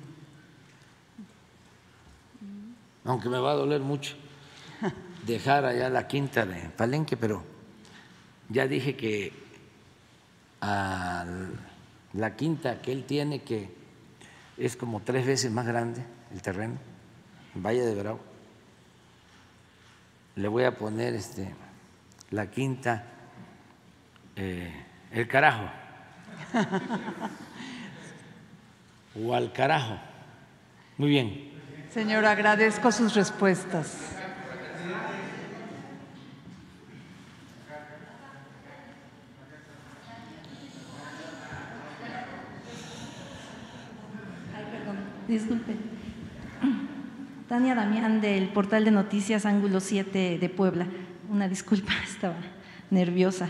[SPEAKER 1] aunque me va a doler mucho dejar allá la quinta de Palenque, pero ya dije que a la quinta que él tiene, que es como tres veces más grande el terreno, en Valle de Bravo, le voy a poner este, la quinta, eh, el carajo, o al carajo. Muy bien.
[SPEAKER 12] Señor, agradezco sus respuestas.
[SPEAKER 13] Disculpe. Tania Damián del portal de noticias Ángulo 7 de Puebla. Una disculpa, estaba nerviosa.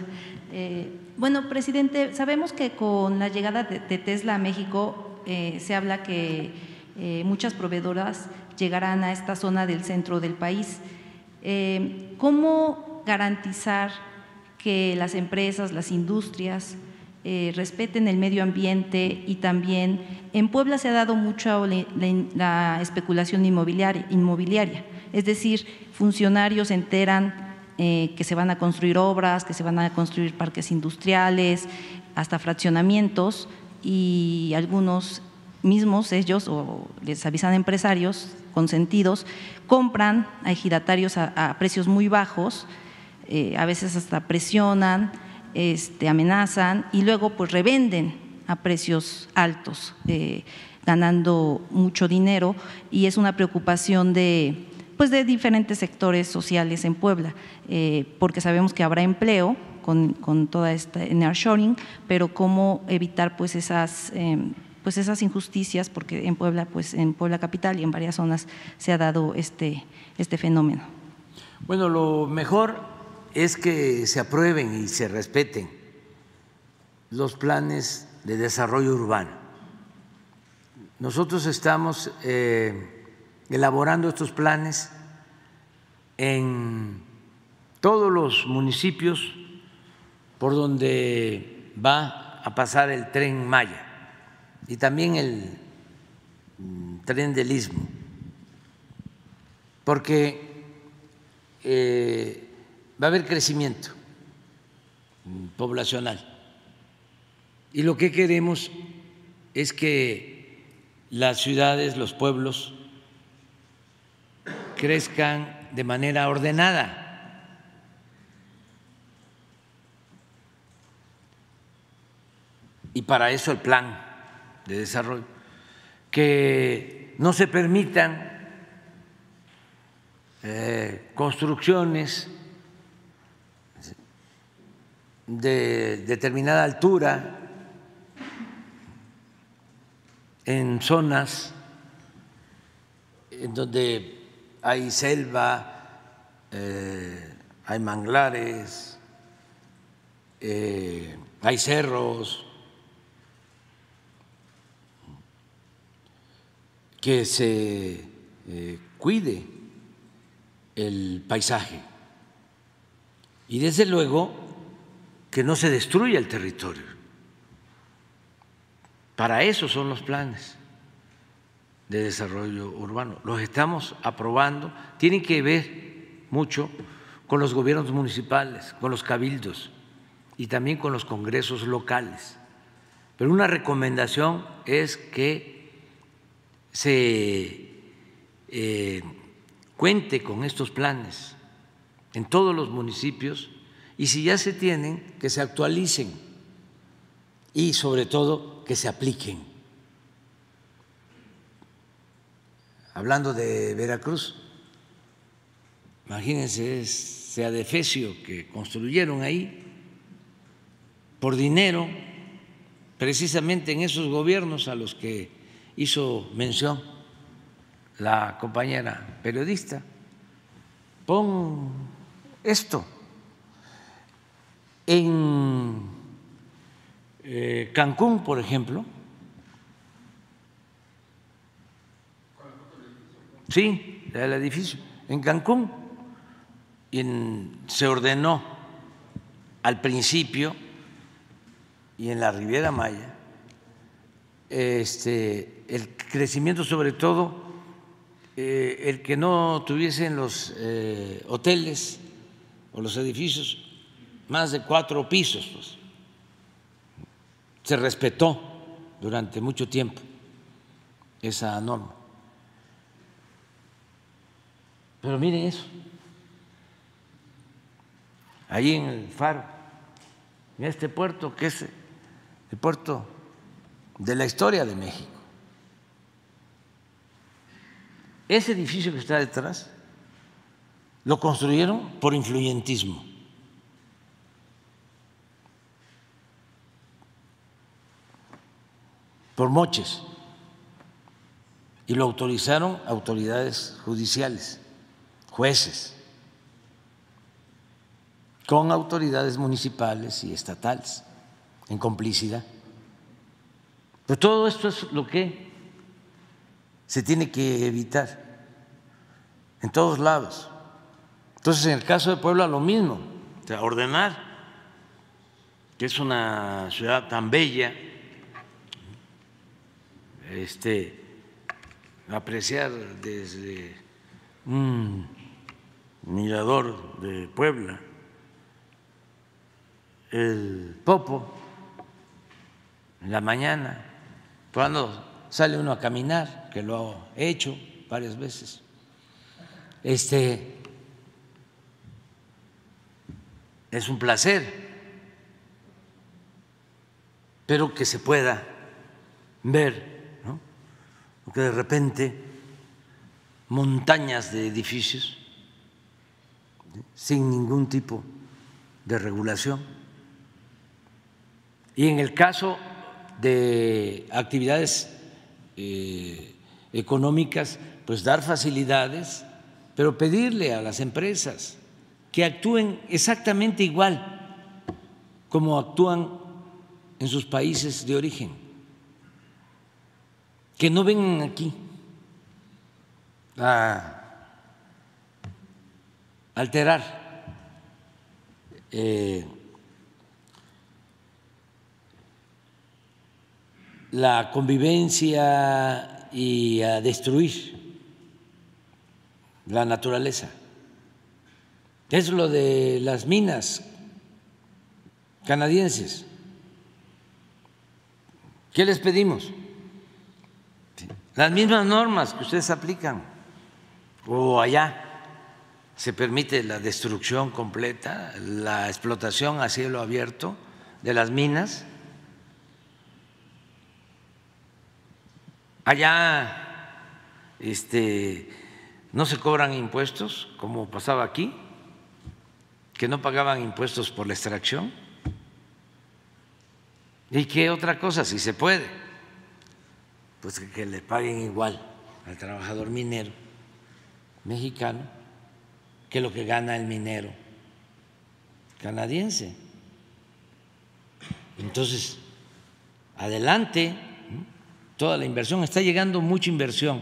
[SPEAKER 13] Eh, bueno, presidente, sabemos que con la llegada de, Tesla a México eh, se habla que eh, muchas proveedoras llegarán a esta zona del centro del país. ¿Cómo garantizar que las empresas, las industrias, eh, respeten el medio ambiente y también en Puebla se ha dado mucho la, especulación inmobiliaria, es decir, funcionarios enteran eh, que se van a construir obras, que se van a construir parques industriales, hasta fraccionamientos y algunos mismos ellos o les avisan empresarios consentidos compran a ejidatarios a, precios muy bajos, eh, a veces hasta presionan este, amenazan y luego pues revenden a precios altos, eh, ganando mucho dinero y es una preocupación de, pues de diferentes sectores sociales en Puebla, eh, porque sabemos que habrá empleo con, con toda esta nearshoring, pero cómo evitar pues esas em, pues esas injusticias, porque en Puebla, pues en Puebla capital y en varias zonas se ha dado este, este fenómeno.
[SPEAKER 1] Bueno, lo mejor es que se aprueben y se respeten los planes de desarrollo urbano. Nosotros estamos eh, elaborando estos planes en todos los municipios por donde va a pasar el tren Maya y también el mm, tren del Istmo, porque eh, va a haber crecimiento poblacional. Y lo que queremos es que las ciudades, los pueblos, crezcan de manera ordenada. Y para eso el plan de desarrollo, que no se permitan eh, construcciones de determinada altura en zonas en donde hay selva, eh, hay manglares, eh, hay cerros, que se eh, cuide el paisaje. Y desde luego que no se destruya el territorio. Para eso son los planes de desarrollo urbano. Los estamos aprobando. Tienen que ver mucho con los gobiernos municipales, con los cabildos y también con los congresos locales. Pero una recomendación es que se eh, cuente con estos planes en todos los municipios y si ya se tienen, que se actualicen y sobre todo que se apliquen. Hablando de Veracruz, imagínense ese adefesio que construyeron ahí por dinero, precisamente en esos gobiernos a los que hizo mención la compañera periodista. Pon esto en eh, Cancún, por ejemplo, sí, el edificio, en Cancún, se ordenó al principio y en la Riviera Maya este, el crecimiento sobre todo eh, el que no tuviesen los eh, hoteles o los edificios más de cuatro pisos. Pues. Se respetó durante mucho tiempo esa norma. Pero miren eso, ahí en el faro, en este puerto que es el puerto de la historia de México. Ese edificio que está detrás lo construyeron por influyentismo. por moches y lo autorizaron autoridades judiciales, jueces, con autoridades municipales y estatales, en complicidad. Pero todo esto es lo que se tiene que evitar en todos lados. Entonces, en el caso de Puebla, lo mismo, ordenar, que es una ciudad tan bella, este, apreciar desde un mirador de Puebla el Popo en la mañana, cuando sale uno a caminar, que lo he hecho varias veces. Este es un placer, pero que se pueda ver porque de repente montañas de edificios sin ningún tipo de regulación. Y en el caso de actividades eh, económicas, pues dar facilidades, pero pedirle a las empresas que actúen exactamente igual como actúan en sus países de origen. Que no vengan aquí a alterar eh, la convivencia y a destruir la naturaleza. Es lo de las minas canadienses. ¿Qué les pedimos? Las mismas normas que ustedes aplican, o allá se permite la destrucción completa, la explotación a cielo abierto de las minas. Allá este, no se cobran impuestos, como pasaba aquí, que no pagaban impuestos por la extracción. ¿Y qué otra cosa? Si se puede pues que le paguen igual al trabajador minero mexicano que lo que gana el minero canadiense. Entonces, adelante, toda la inversión, está llegando mucha inversión,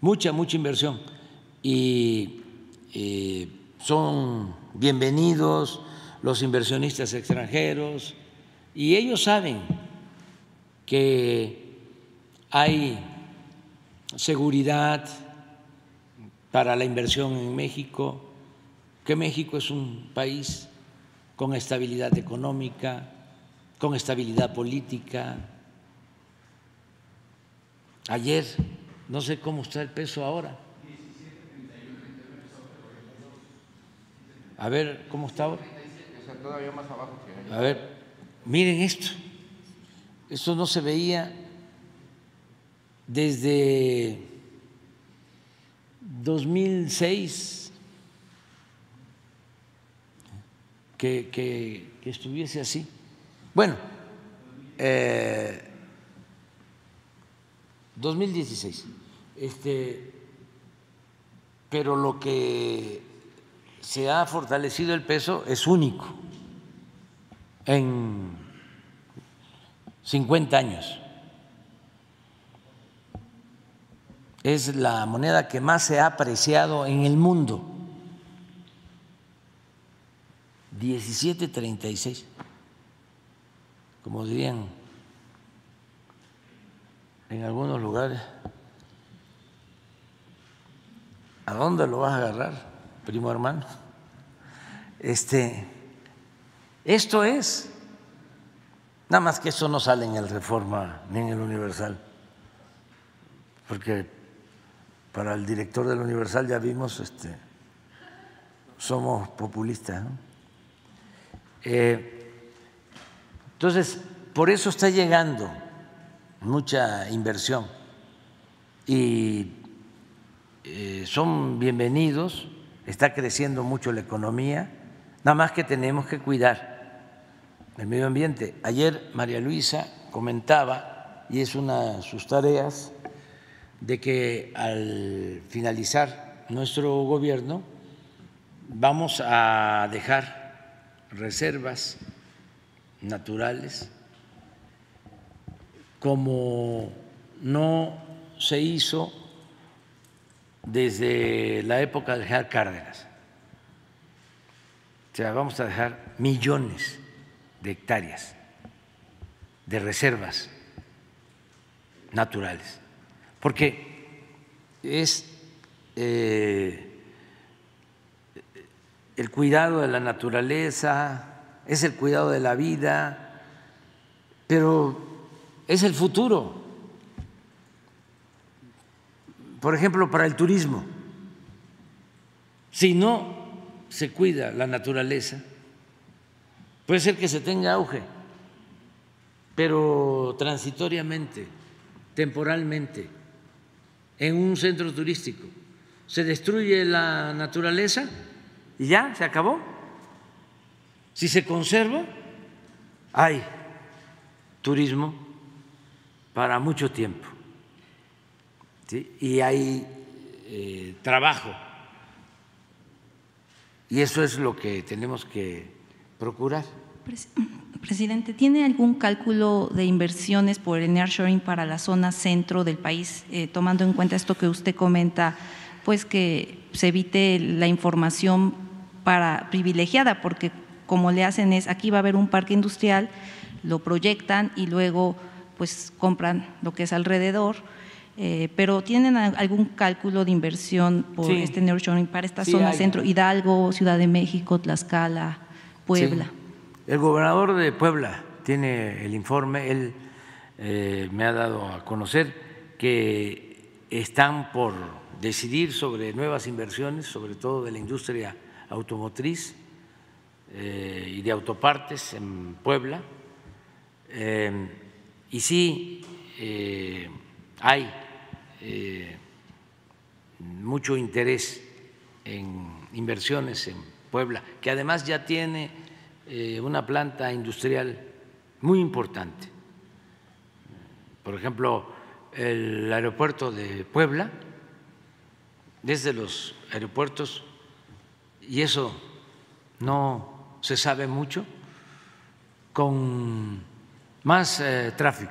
[SPEAKER 1] mucha, mucha inversión, y son bienvenidos los inversionistas extranjeros, y ellos saben que hay seguridad para la inversión en México, que México es un país con estabilidad económica, con estabilidad política, ayer, no sé cómo está el peso ahora. A ver, ¿cómo está ahora? A ver, miren esto. Esto no se veía desde 2006 que, que, que estuviese así. Bueno, eh, 2016. Este, pero lo que se ha fortalecido el peso es único en 50 años. Es la moneda que más se ha apreciado en el mundo. 17.36, como dirían en algunos lugares. ¿A dónde lo vas a agarrar? primo hermano. Este, esto es, nada más que eso no sale en el Reforma ni en el Universal, porque para el director del Universal ya vimos, este, somos populistas. Eh, entonces, por eso está llegando mucha inversión y eh, son bienvenidos está creciendo mucho la economía, nada más que tenemos que cuidar el medio ambiente. Ayer María Luisa comentaba, y es una de sus tareas, de que al finalizar nuestro gobierno vamos a dejar reservas naturales como no se hizo desde la época de dejar Cárdenas. O sea, vamos a dejar millones de hectáreas de reservas naturales, porque es eh, el cuidado de la naturaleza, es el cuidado de la vida, pero es el futuro por ejemplo, para el turismo. Si no se cuida la naturaleza, puede ser que se tenga auge, pero transitoriamente, temporalmente, en un centro turístico. Se destruye la naturaleza y ya, se acabó. Si se conserva, hay turismo para mucho tiempo y hay eh, trabajo. Y eso es lo que tenemos que procurar.
[SPEAKER 13] Presidente, ¿tiene algún cálculo de inversiones por el nearshoring para la zona centro del país, eh, tomando en cuenta esto que usted comenta, pues que se evite la información para privilegiada, porque como le hacen es, aquí va a haber un parque industrial, lo proyectan y luego pues compran lo que es alrededor eh, pero ¿tienen algún cálculo de inversión por este nearshoring para esta zona centro? Hidalgo, Ciudad de México, Tlaxcala, Puebla.
[SPEAKER 1] El gobernador de Puebla tiene el informe, él eh, me ha dado a conocer que están por decidir sobre nuevas inversiones, sobre todo de la industria automotriz eh, y de autopartes en Puebla. Y sí, hay eh, mucho interés en inversiones en Puebla, que además ya tiene eh, una planta industrial muy importante. Por ejemplo, el aeropuerto de Puebla, desde los aeropuertos, y eso no se sabe mucho, con más eh, tráfico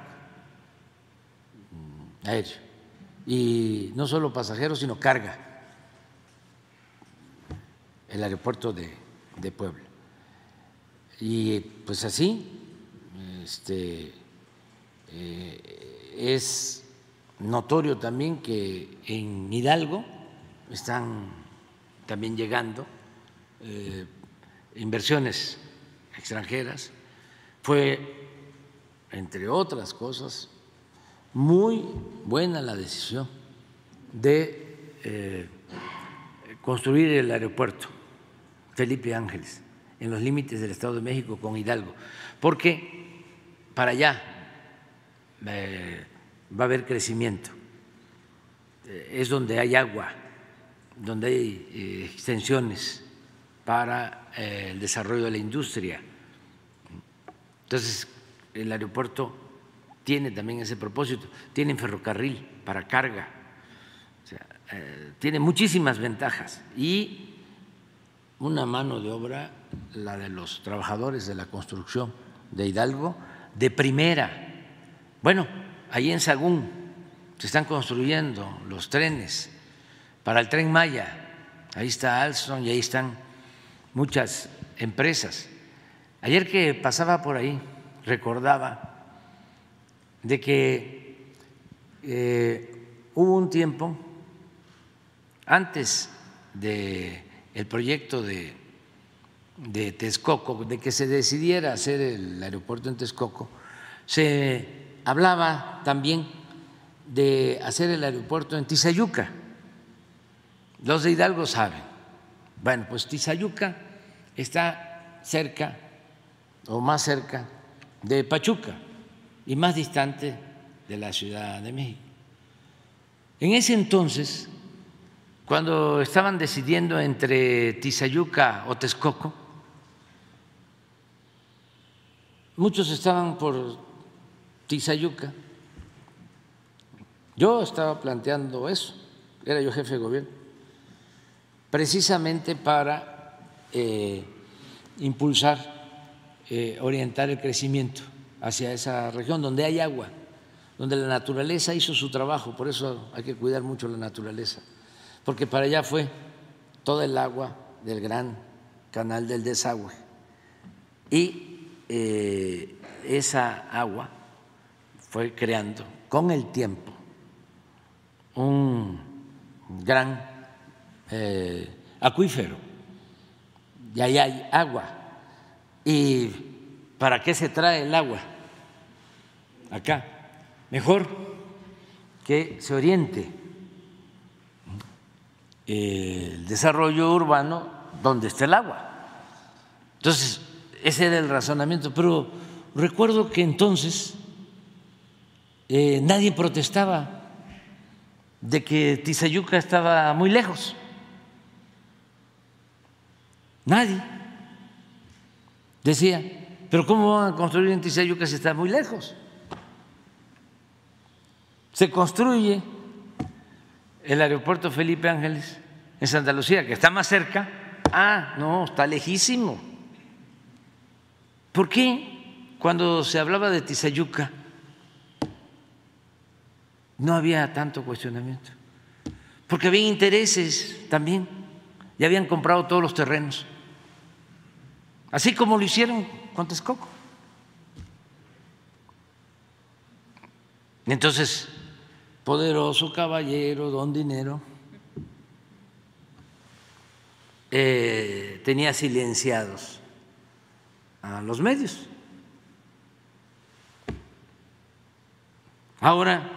[SPEAKER 1] aéreo y no solo pasajeros, sino carga, el aeropuerto de, Puebla. Y pues así, este, eh, es notorio también que en Hidalgo están también llegando eh, inversiones extranjeras. Fue, entre otras cosas, muy buena la decisión de eh, construir el aeropuerto Felipe Ángeles en los límites del Estado de México con Hidalgo, porque para allá eh, va a haber crecimiento, eh, es donde hay agua, donde hay extensiones para el desarrollo de la industria. Entonces, el aeropuerto tiene también ese propósito, tiene ferrocarril para carga, tiene muchísimas ventajas y una mano de obra, la de los trabajadores de la construcción de Hidalgo, de primera. Bueno, ahí en Sagún se están construyendo los trenes para el tren Maya. Ahí está Alstom y ahí están muchas empresas. Ayer que pasaba por ahí, recordaba de que eh, hubo un tiempo antes de el proyecto de, de Texcoco, de que se decidiera hacer el aeropuerto en Texcoco, se hablaba también de hacer el aeropuerto en Tizayuca. Los de Hidalgo saben. Bueno, pues Tizayuca está cerca o más cerca de Pachuca y más distante de la Ciudad de México. En ese entonces cuando estaban decidiendo entre Tizayuca o Texcoco, muchos estaban por Tizayuca. Yo estaba planteando eso, era yo jefe de gobierno, precisamente para eh, impulsar, eh, orientar el crecimiento hacia esa región donde hay agua, donde la naturaleza hizo su trabajo, por eso hay que cuidar mucho la naturaleza porque para allá fue toda el agua del gran canal del desagüe. Y eh, esa agua fue creando con el tiempo un gran eh, acuífero. Y ahí hay agua. ¿Y para qué se trae el agua? Acá. Mejor que se oriente el desarrollo urbano donde está el agua. Entonces, ese era el razonamiento. Pero recuerdo que entonces eh, nadie protestaba de que Tizayuca estaba muy lejos. Nadie. Decía, pero ¿cómo van a construir en Tizayuca si está muy lejos? Se construye el aeropuerto Felipe Ángeles en Santa Lucía, que está más cerca, ah, no, está lejísimo. ¿Por qué cuando se hablaba de Tizayuca no había tanto cuestionamiento? Porque había intereses también, ya habían comprado todos los terrenos, así como lo hicieron con Texcoco. Entonces, poderoso caballero, don dinero, eh, tenía silenciados a los medios. Ahora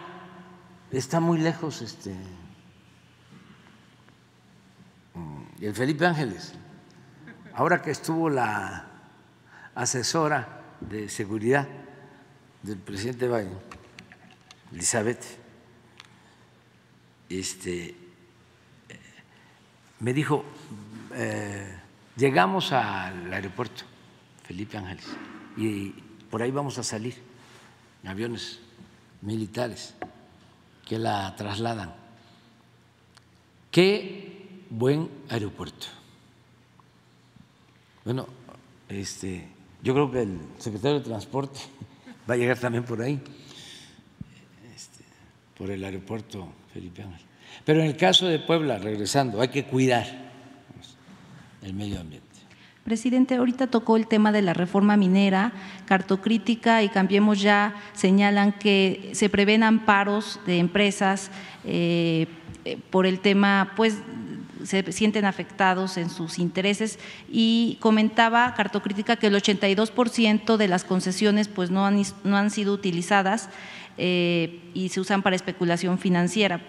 [SPEAKER 1] está muy lejos este el Felipe Ángeles. Ahora que estuvo la asesora de seguridad del presidente Biden, Elizabeth, este, me dijo, eh, llegamos al aeropuerto Felipe Ángeles y por ahí vamos a salir en aviones militares que la trasladan. Qué buen aeropuerto. Bueno, este, yo creo que el secretario de Transporte va a llegar también por ahí, este, por el aeropuerto Felipe Ángel. Pero en el caso de Puebla, regresando, hay que cuidar el medio ambiente.
[SPEAKER 13] Presidente, ahorita tocó el tema de la reforma minera, Cartocrítica y Cambiemos Ya señalan que se prevén amparos de empresas eh, por el tema, pues se sienten afectados en sus intereses y comentaba Cartocrítica que el 82% de las concesiones pues no han, no han sido utilizadas eh, y se usan para especulación financiera,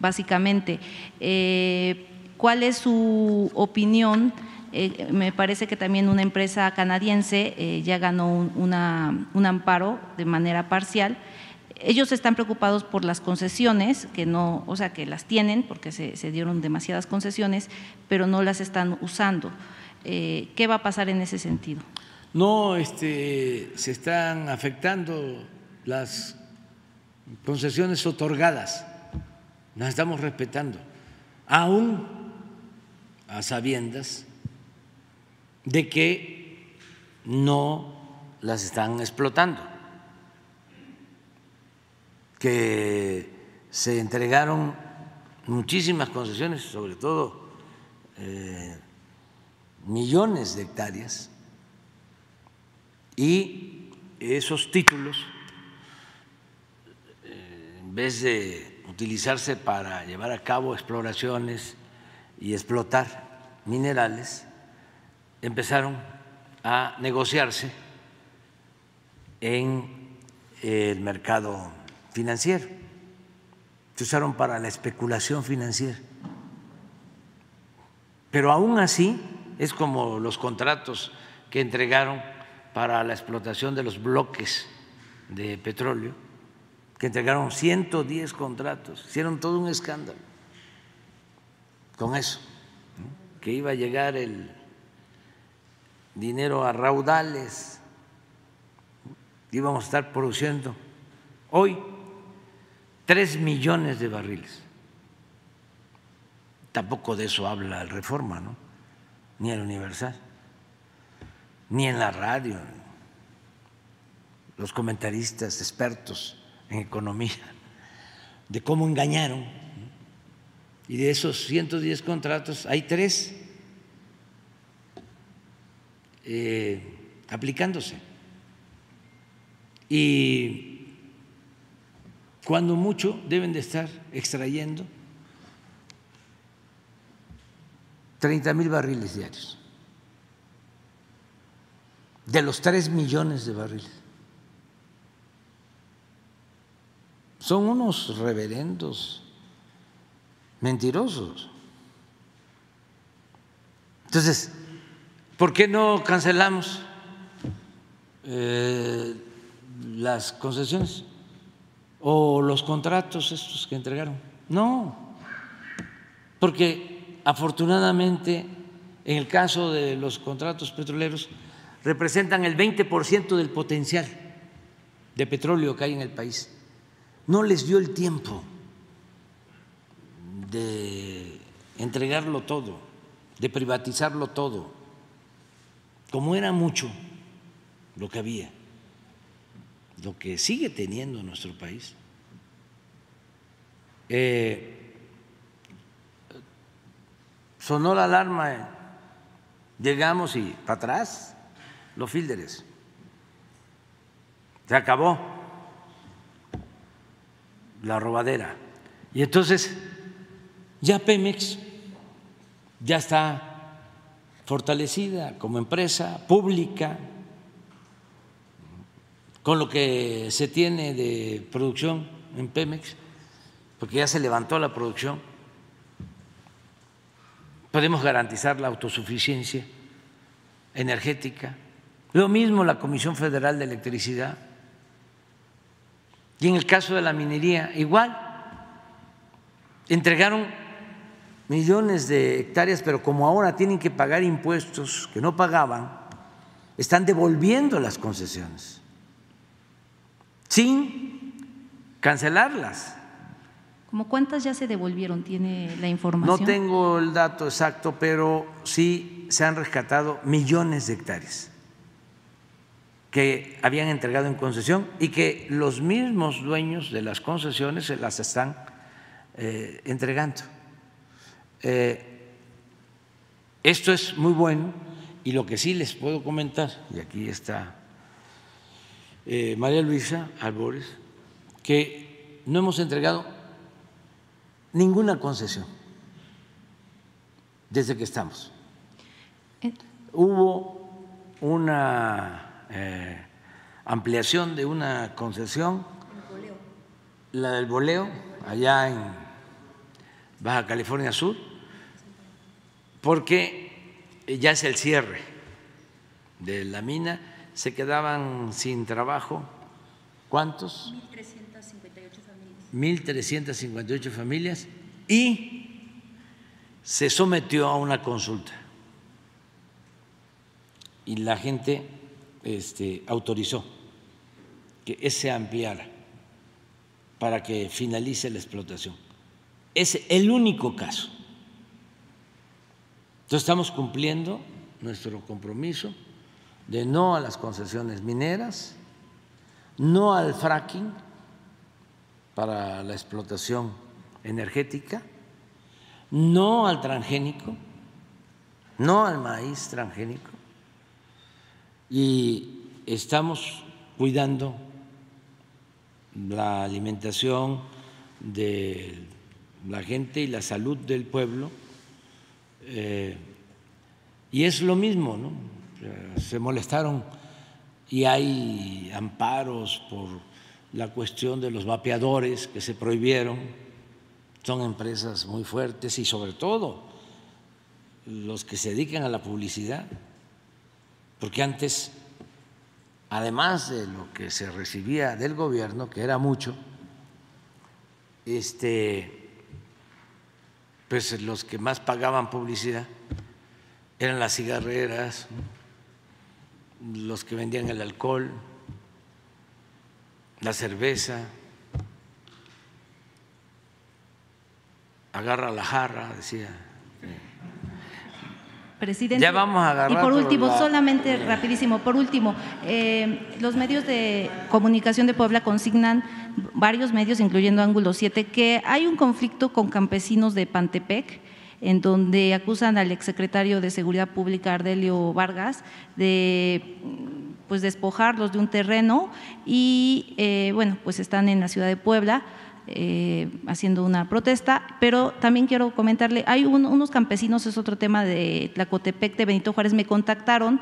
[SPEAKER 13] básicamente. Eh, ¿Cuál es su opinión? Eh, me parece que también una empresa canadiense ya ganó un, un amparo de manera parcial ellos están preocupados por las concesiones, que no, o sea, que las tienen porque se, dieron demasiadas concesiones, pero no las están usando. Eh, ¿Qué va a pasar en ese sentido?
[SPEAKER 1] No, este, se están afectando las concesiones otorgadas, las estamos respetando, aún a sabiendas de que no las están explotando que se entregaron muchísimas concesiones, sobre todo eh, millones de hectáreas, y esos títulos, eh, en vez de utilizarse para llevar a cabo exploraciones y explotar minerales, empezaron a negociarse en el mercado financiero, se usaron para la especulación financiera. Pero aún así es como los contratos que entregaron para la explotación de los bloques de petróleo, que entregaron 110 contratos, hicieron todo un escándalo con eso, que iba a llegar el dinero a raudales, íbamos a estar produciendo hoy tres millones de barriles. Tampoco de eso habla el Reforma, ¿no? Ni el Universal, ni en la radio, los comentaristas expertos en economía, de cómo engañaron. Y de esos 110 contratos hay tres eh, aplicándose. Y cuando mucho deben de estar extrayendo 30 mil barriles diarios, de los 3 millones de barriles. Son unos reverendos mentirosos. Entonces, ¿por qué no cancelamos eh, las concesiones? O los contratos estos que entregaron. No, porque afortunadamente en el caso de los contratos petroleros representan el 20% del potencial de petróleo que hay en el país. No les dio el tiempo de entregarlo todo, de privatizarlo todo, como era mucho lo que había lo que sigue teniendo nuestro país. Eh, sonó la alarma, llegamos y para atrás los fílderes. Se acabó la robadera. Y entonces ya Pemex ya está fortalecida como empresa pública, con lo que se tiene de producción en Pemex, porque ya se levantó la producción, podemos garantizar la autosuficiencia energética. Lo mismo la Comisión Federal de Electricidad. Y en el caso de la minería, igual. Entregaron millones de hectáreas, pero como ahora tienen que pagar impuestos que no pagaban, están devolviendo las concesiones sin cancelarlas.
[SPEAKER 13] ¿Cómo cuántas ya se devolvieron? ¿Tiene la información?
[SPEAKER 1] No tengo el dato exacto, pero sí se han rescatado millones de hectáreas que habían entregado en concesión y que los mismos dueños de las concesiones se las están eh, entregando. Eh, esto es muy bueno y lo que sí les puedo comentar, y aquí está eh, María Luisa Albores, que no hemos entregado ninguna concesión desde que estamos. Eh. Hubo una eh, ampliación de una concesión la del boleo, allá en Baja California Sur, porque ya es el cierre de la mina, se quedaban sin trabajo, ¿cuántos? 1.358 familias y se sometió a una consulta y la gente este, autorizó que se ampliara para que finalice la explotación. Es el único caso. Entonces estamos cumpliendo nuestro compromiso de no a las concesiones mineras, no al fracking para la explotación energética, no al transgénico, no al maíz transgénico y estamos cuidando la alimentación de la gente y la salud del pueblo. Eh, y es lo mismo, ¿no? Se molestaron y hay amparos por la cuestión de los vapeadores que se prohibieron. Son empresas muy fuertes y sobre todo los que se dedican a la publicidad, porque antes además de lo que se recibía del gobierno, que era mucho, este, pues los que más pagaban publicidad eran las cigarreras, los que vendían el alcohol, la cerveza, agarra la jarra, decía
[SPEAKER 13] presidente.
[SPEAKER 1] Ya vamos a agarrar.
[SPEAKER 13] Y por último,
[SPEAKER 1] la-
[SPEAKER 13] solamente rapidísimo, por último, eh, los medios de comunicación de Puebla consignan, varios medios, incluyendo Ángulo 7, que hay un conflicto con campesinos de Pantepec en donde acusan al exsecretario de Seguridad Pública, Ardelio Vargas, de pues despojarlos de un terreno y eh, bueno, pues están en la ciudad de Puebla eh, haciendo una protesta, pero también quiero comentarle, hay un- unos campesinos, es otro tema de Tlacotepec, de Benito Juárez, me contactaron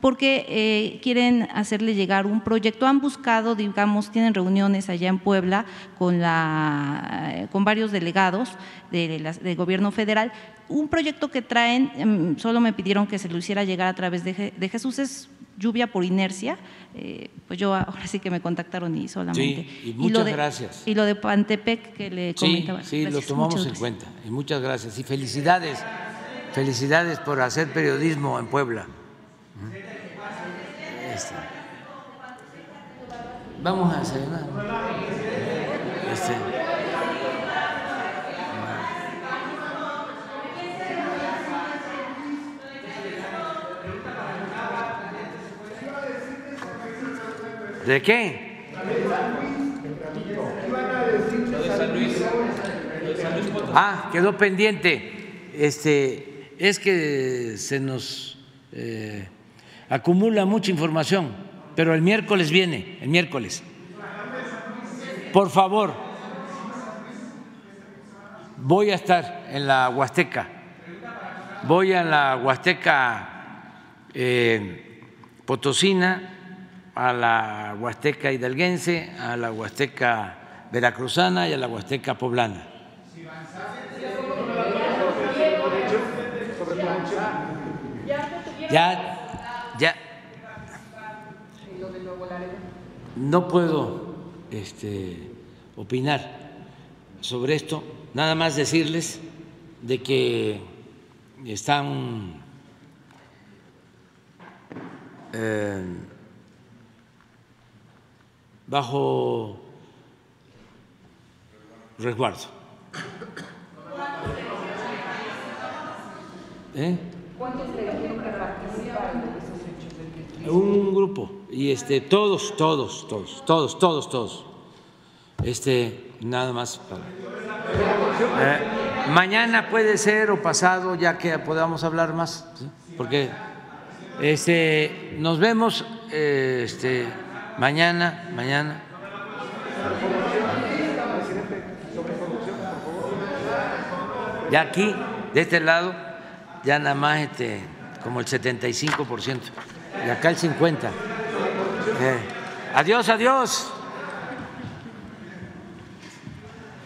[SPEAKER 13] porque eh, quieren hacerle llegar un proyecto, han buscado, digamos, tienen reuniones allá en Puebla con, la, eh, con varios delegados de del gobierno federal, un proyecto que traen, em, solo me pidieron que se lo hiciera llegar a través de, Je- de Jesús, es lluvia por inercia, eh, pues yo ahora sí que me contactaron y solamente.
[SPEAKER 1] Sí, y
[SPEAKER 13] lo
[SPEAKER 1] muchas
[SPEAKER 13] de-
[SPEAKER 1] gracias.
[SPEAKER 13] Y lo de Pantepec que le
[SPEAKER 1] Sí,
[SPEAKER 13] comentaba.
[SPEAKER 1] sí, lo
[SPEAKER 13] Gracias,
[SPEAKER 1] tomamos en cuenta. Y muchas gracias. Y felicidades, felicidades por hacer periodismo en Puebla. Este, Vamos a desayunar. Este, ¿De qué? Ah, quedó pendiente. Este, es que se nos eh, acumula mucha información, pero el miércoles viene, el miércoles. Por favor, voy a estar en la Huasteca. Voy a la Huasteca eh, Potosina, a la Huasteca Hidalguense, a la Huasteca Veracruzana y a la Huasteca Poblana. Ya, ya. No puedo este, opinar sobre esto, nada más decirles de que están eh, bajo resguardo. ¿Eh?
[SPEAKER 14] ¿Cuántos le dijeron que participaron de esos hechos del que
[SPEAKER 1] Un grupo y este todos, todos, todos, todos, todos, todos. Este nada más. Eh, mañana puede ser o pasado ya que podamos hablar más, porque este nos vemos eh, este mañana, mañana. Ya aquí, de este lado, ya nada más este, como el 75%, y acá el 50%. Eh, adiós, adiós.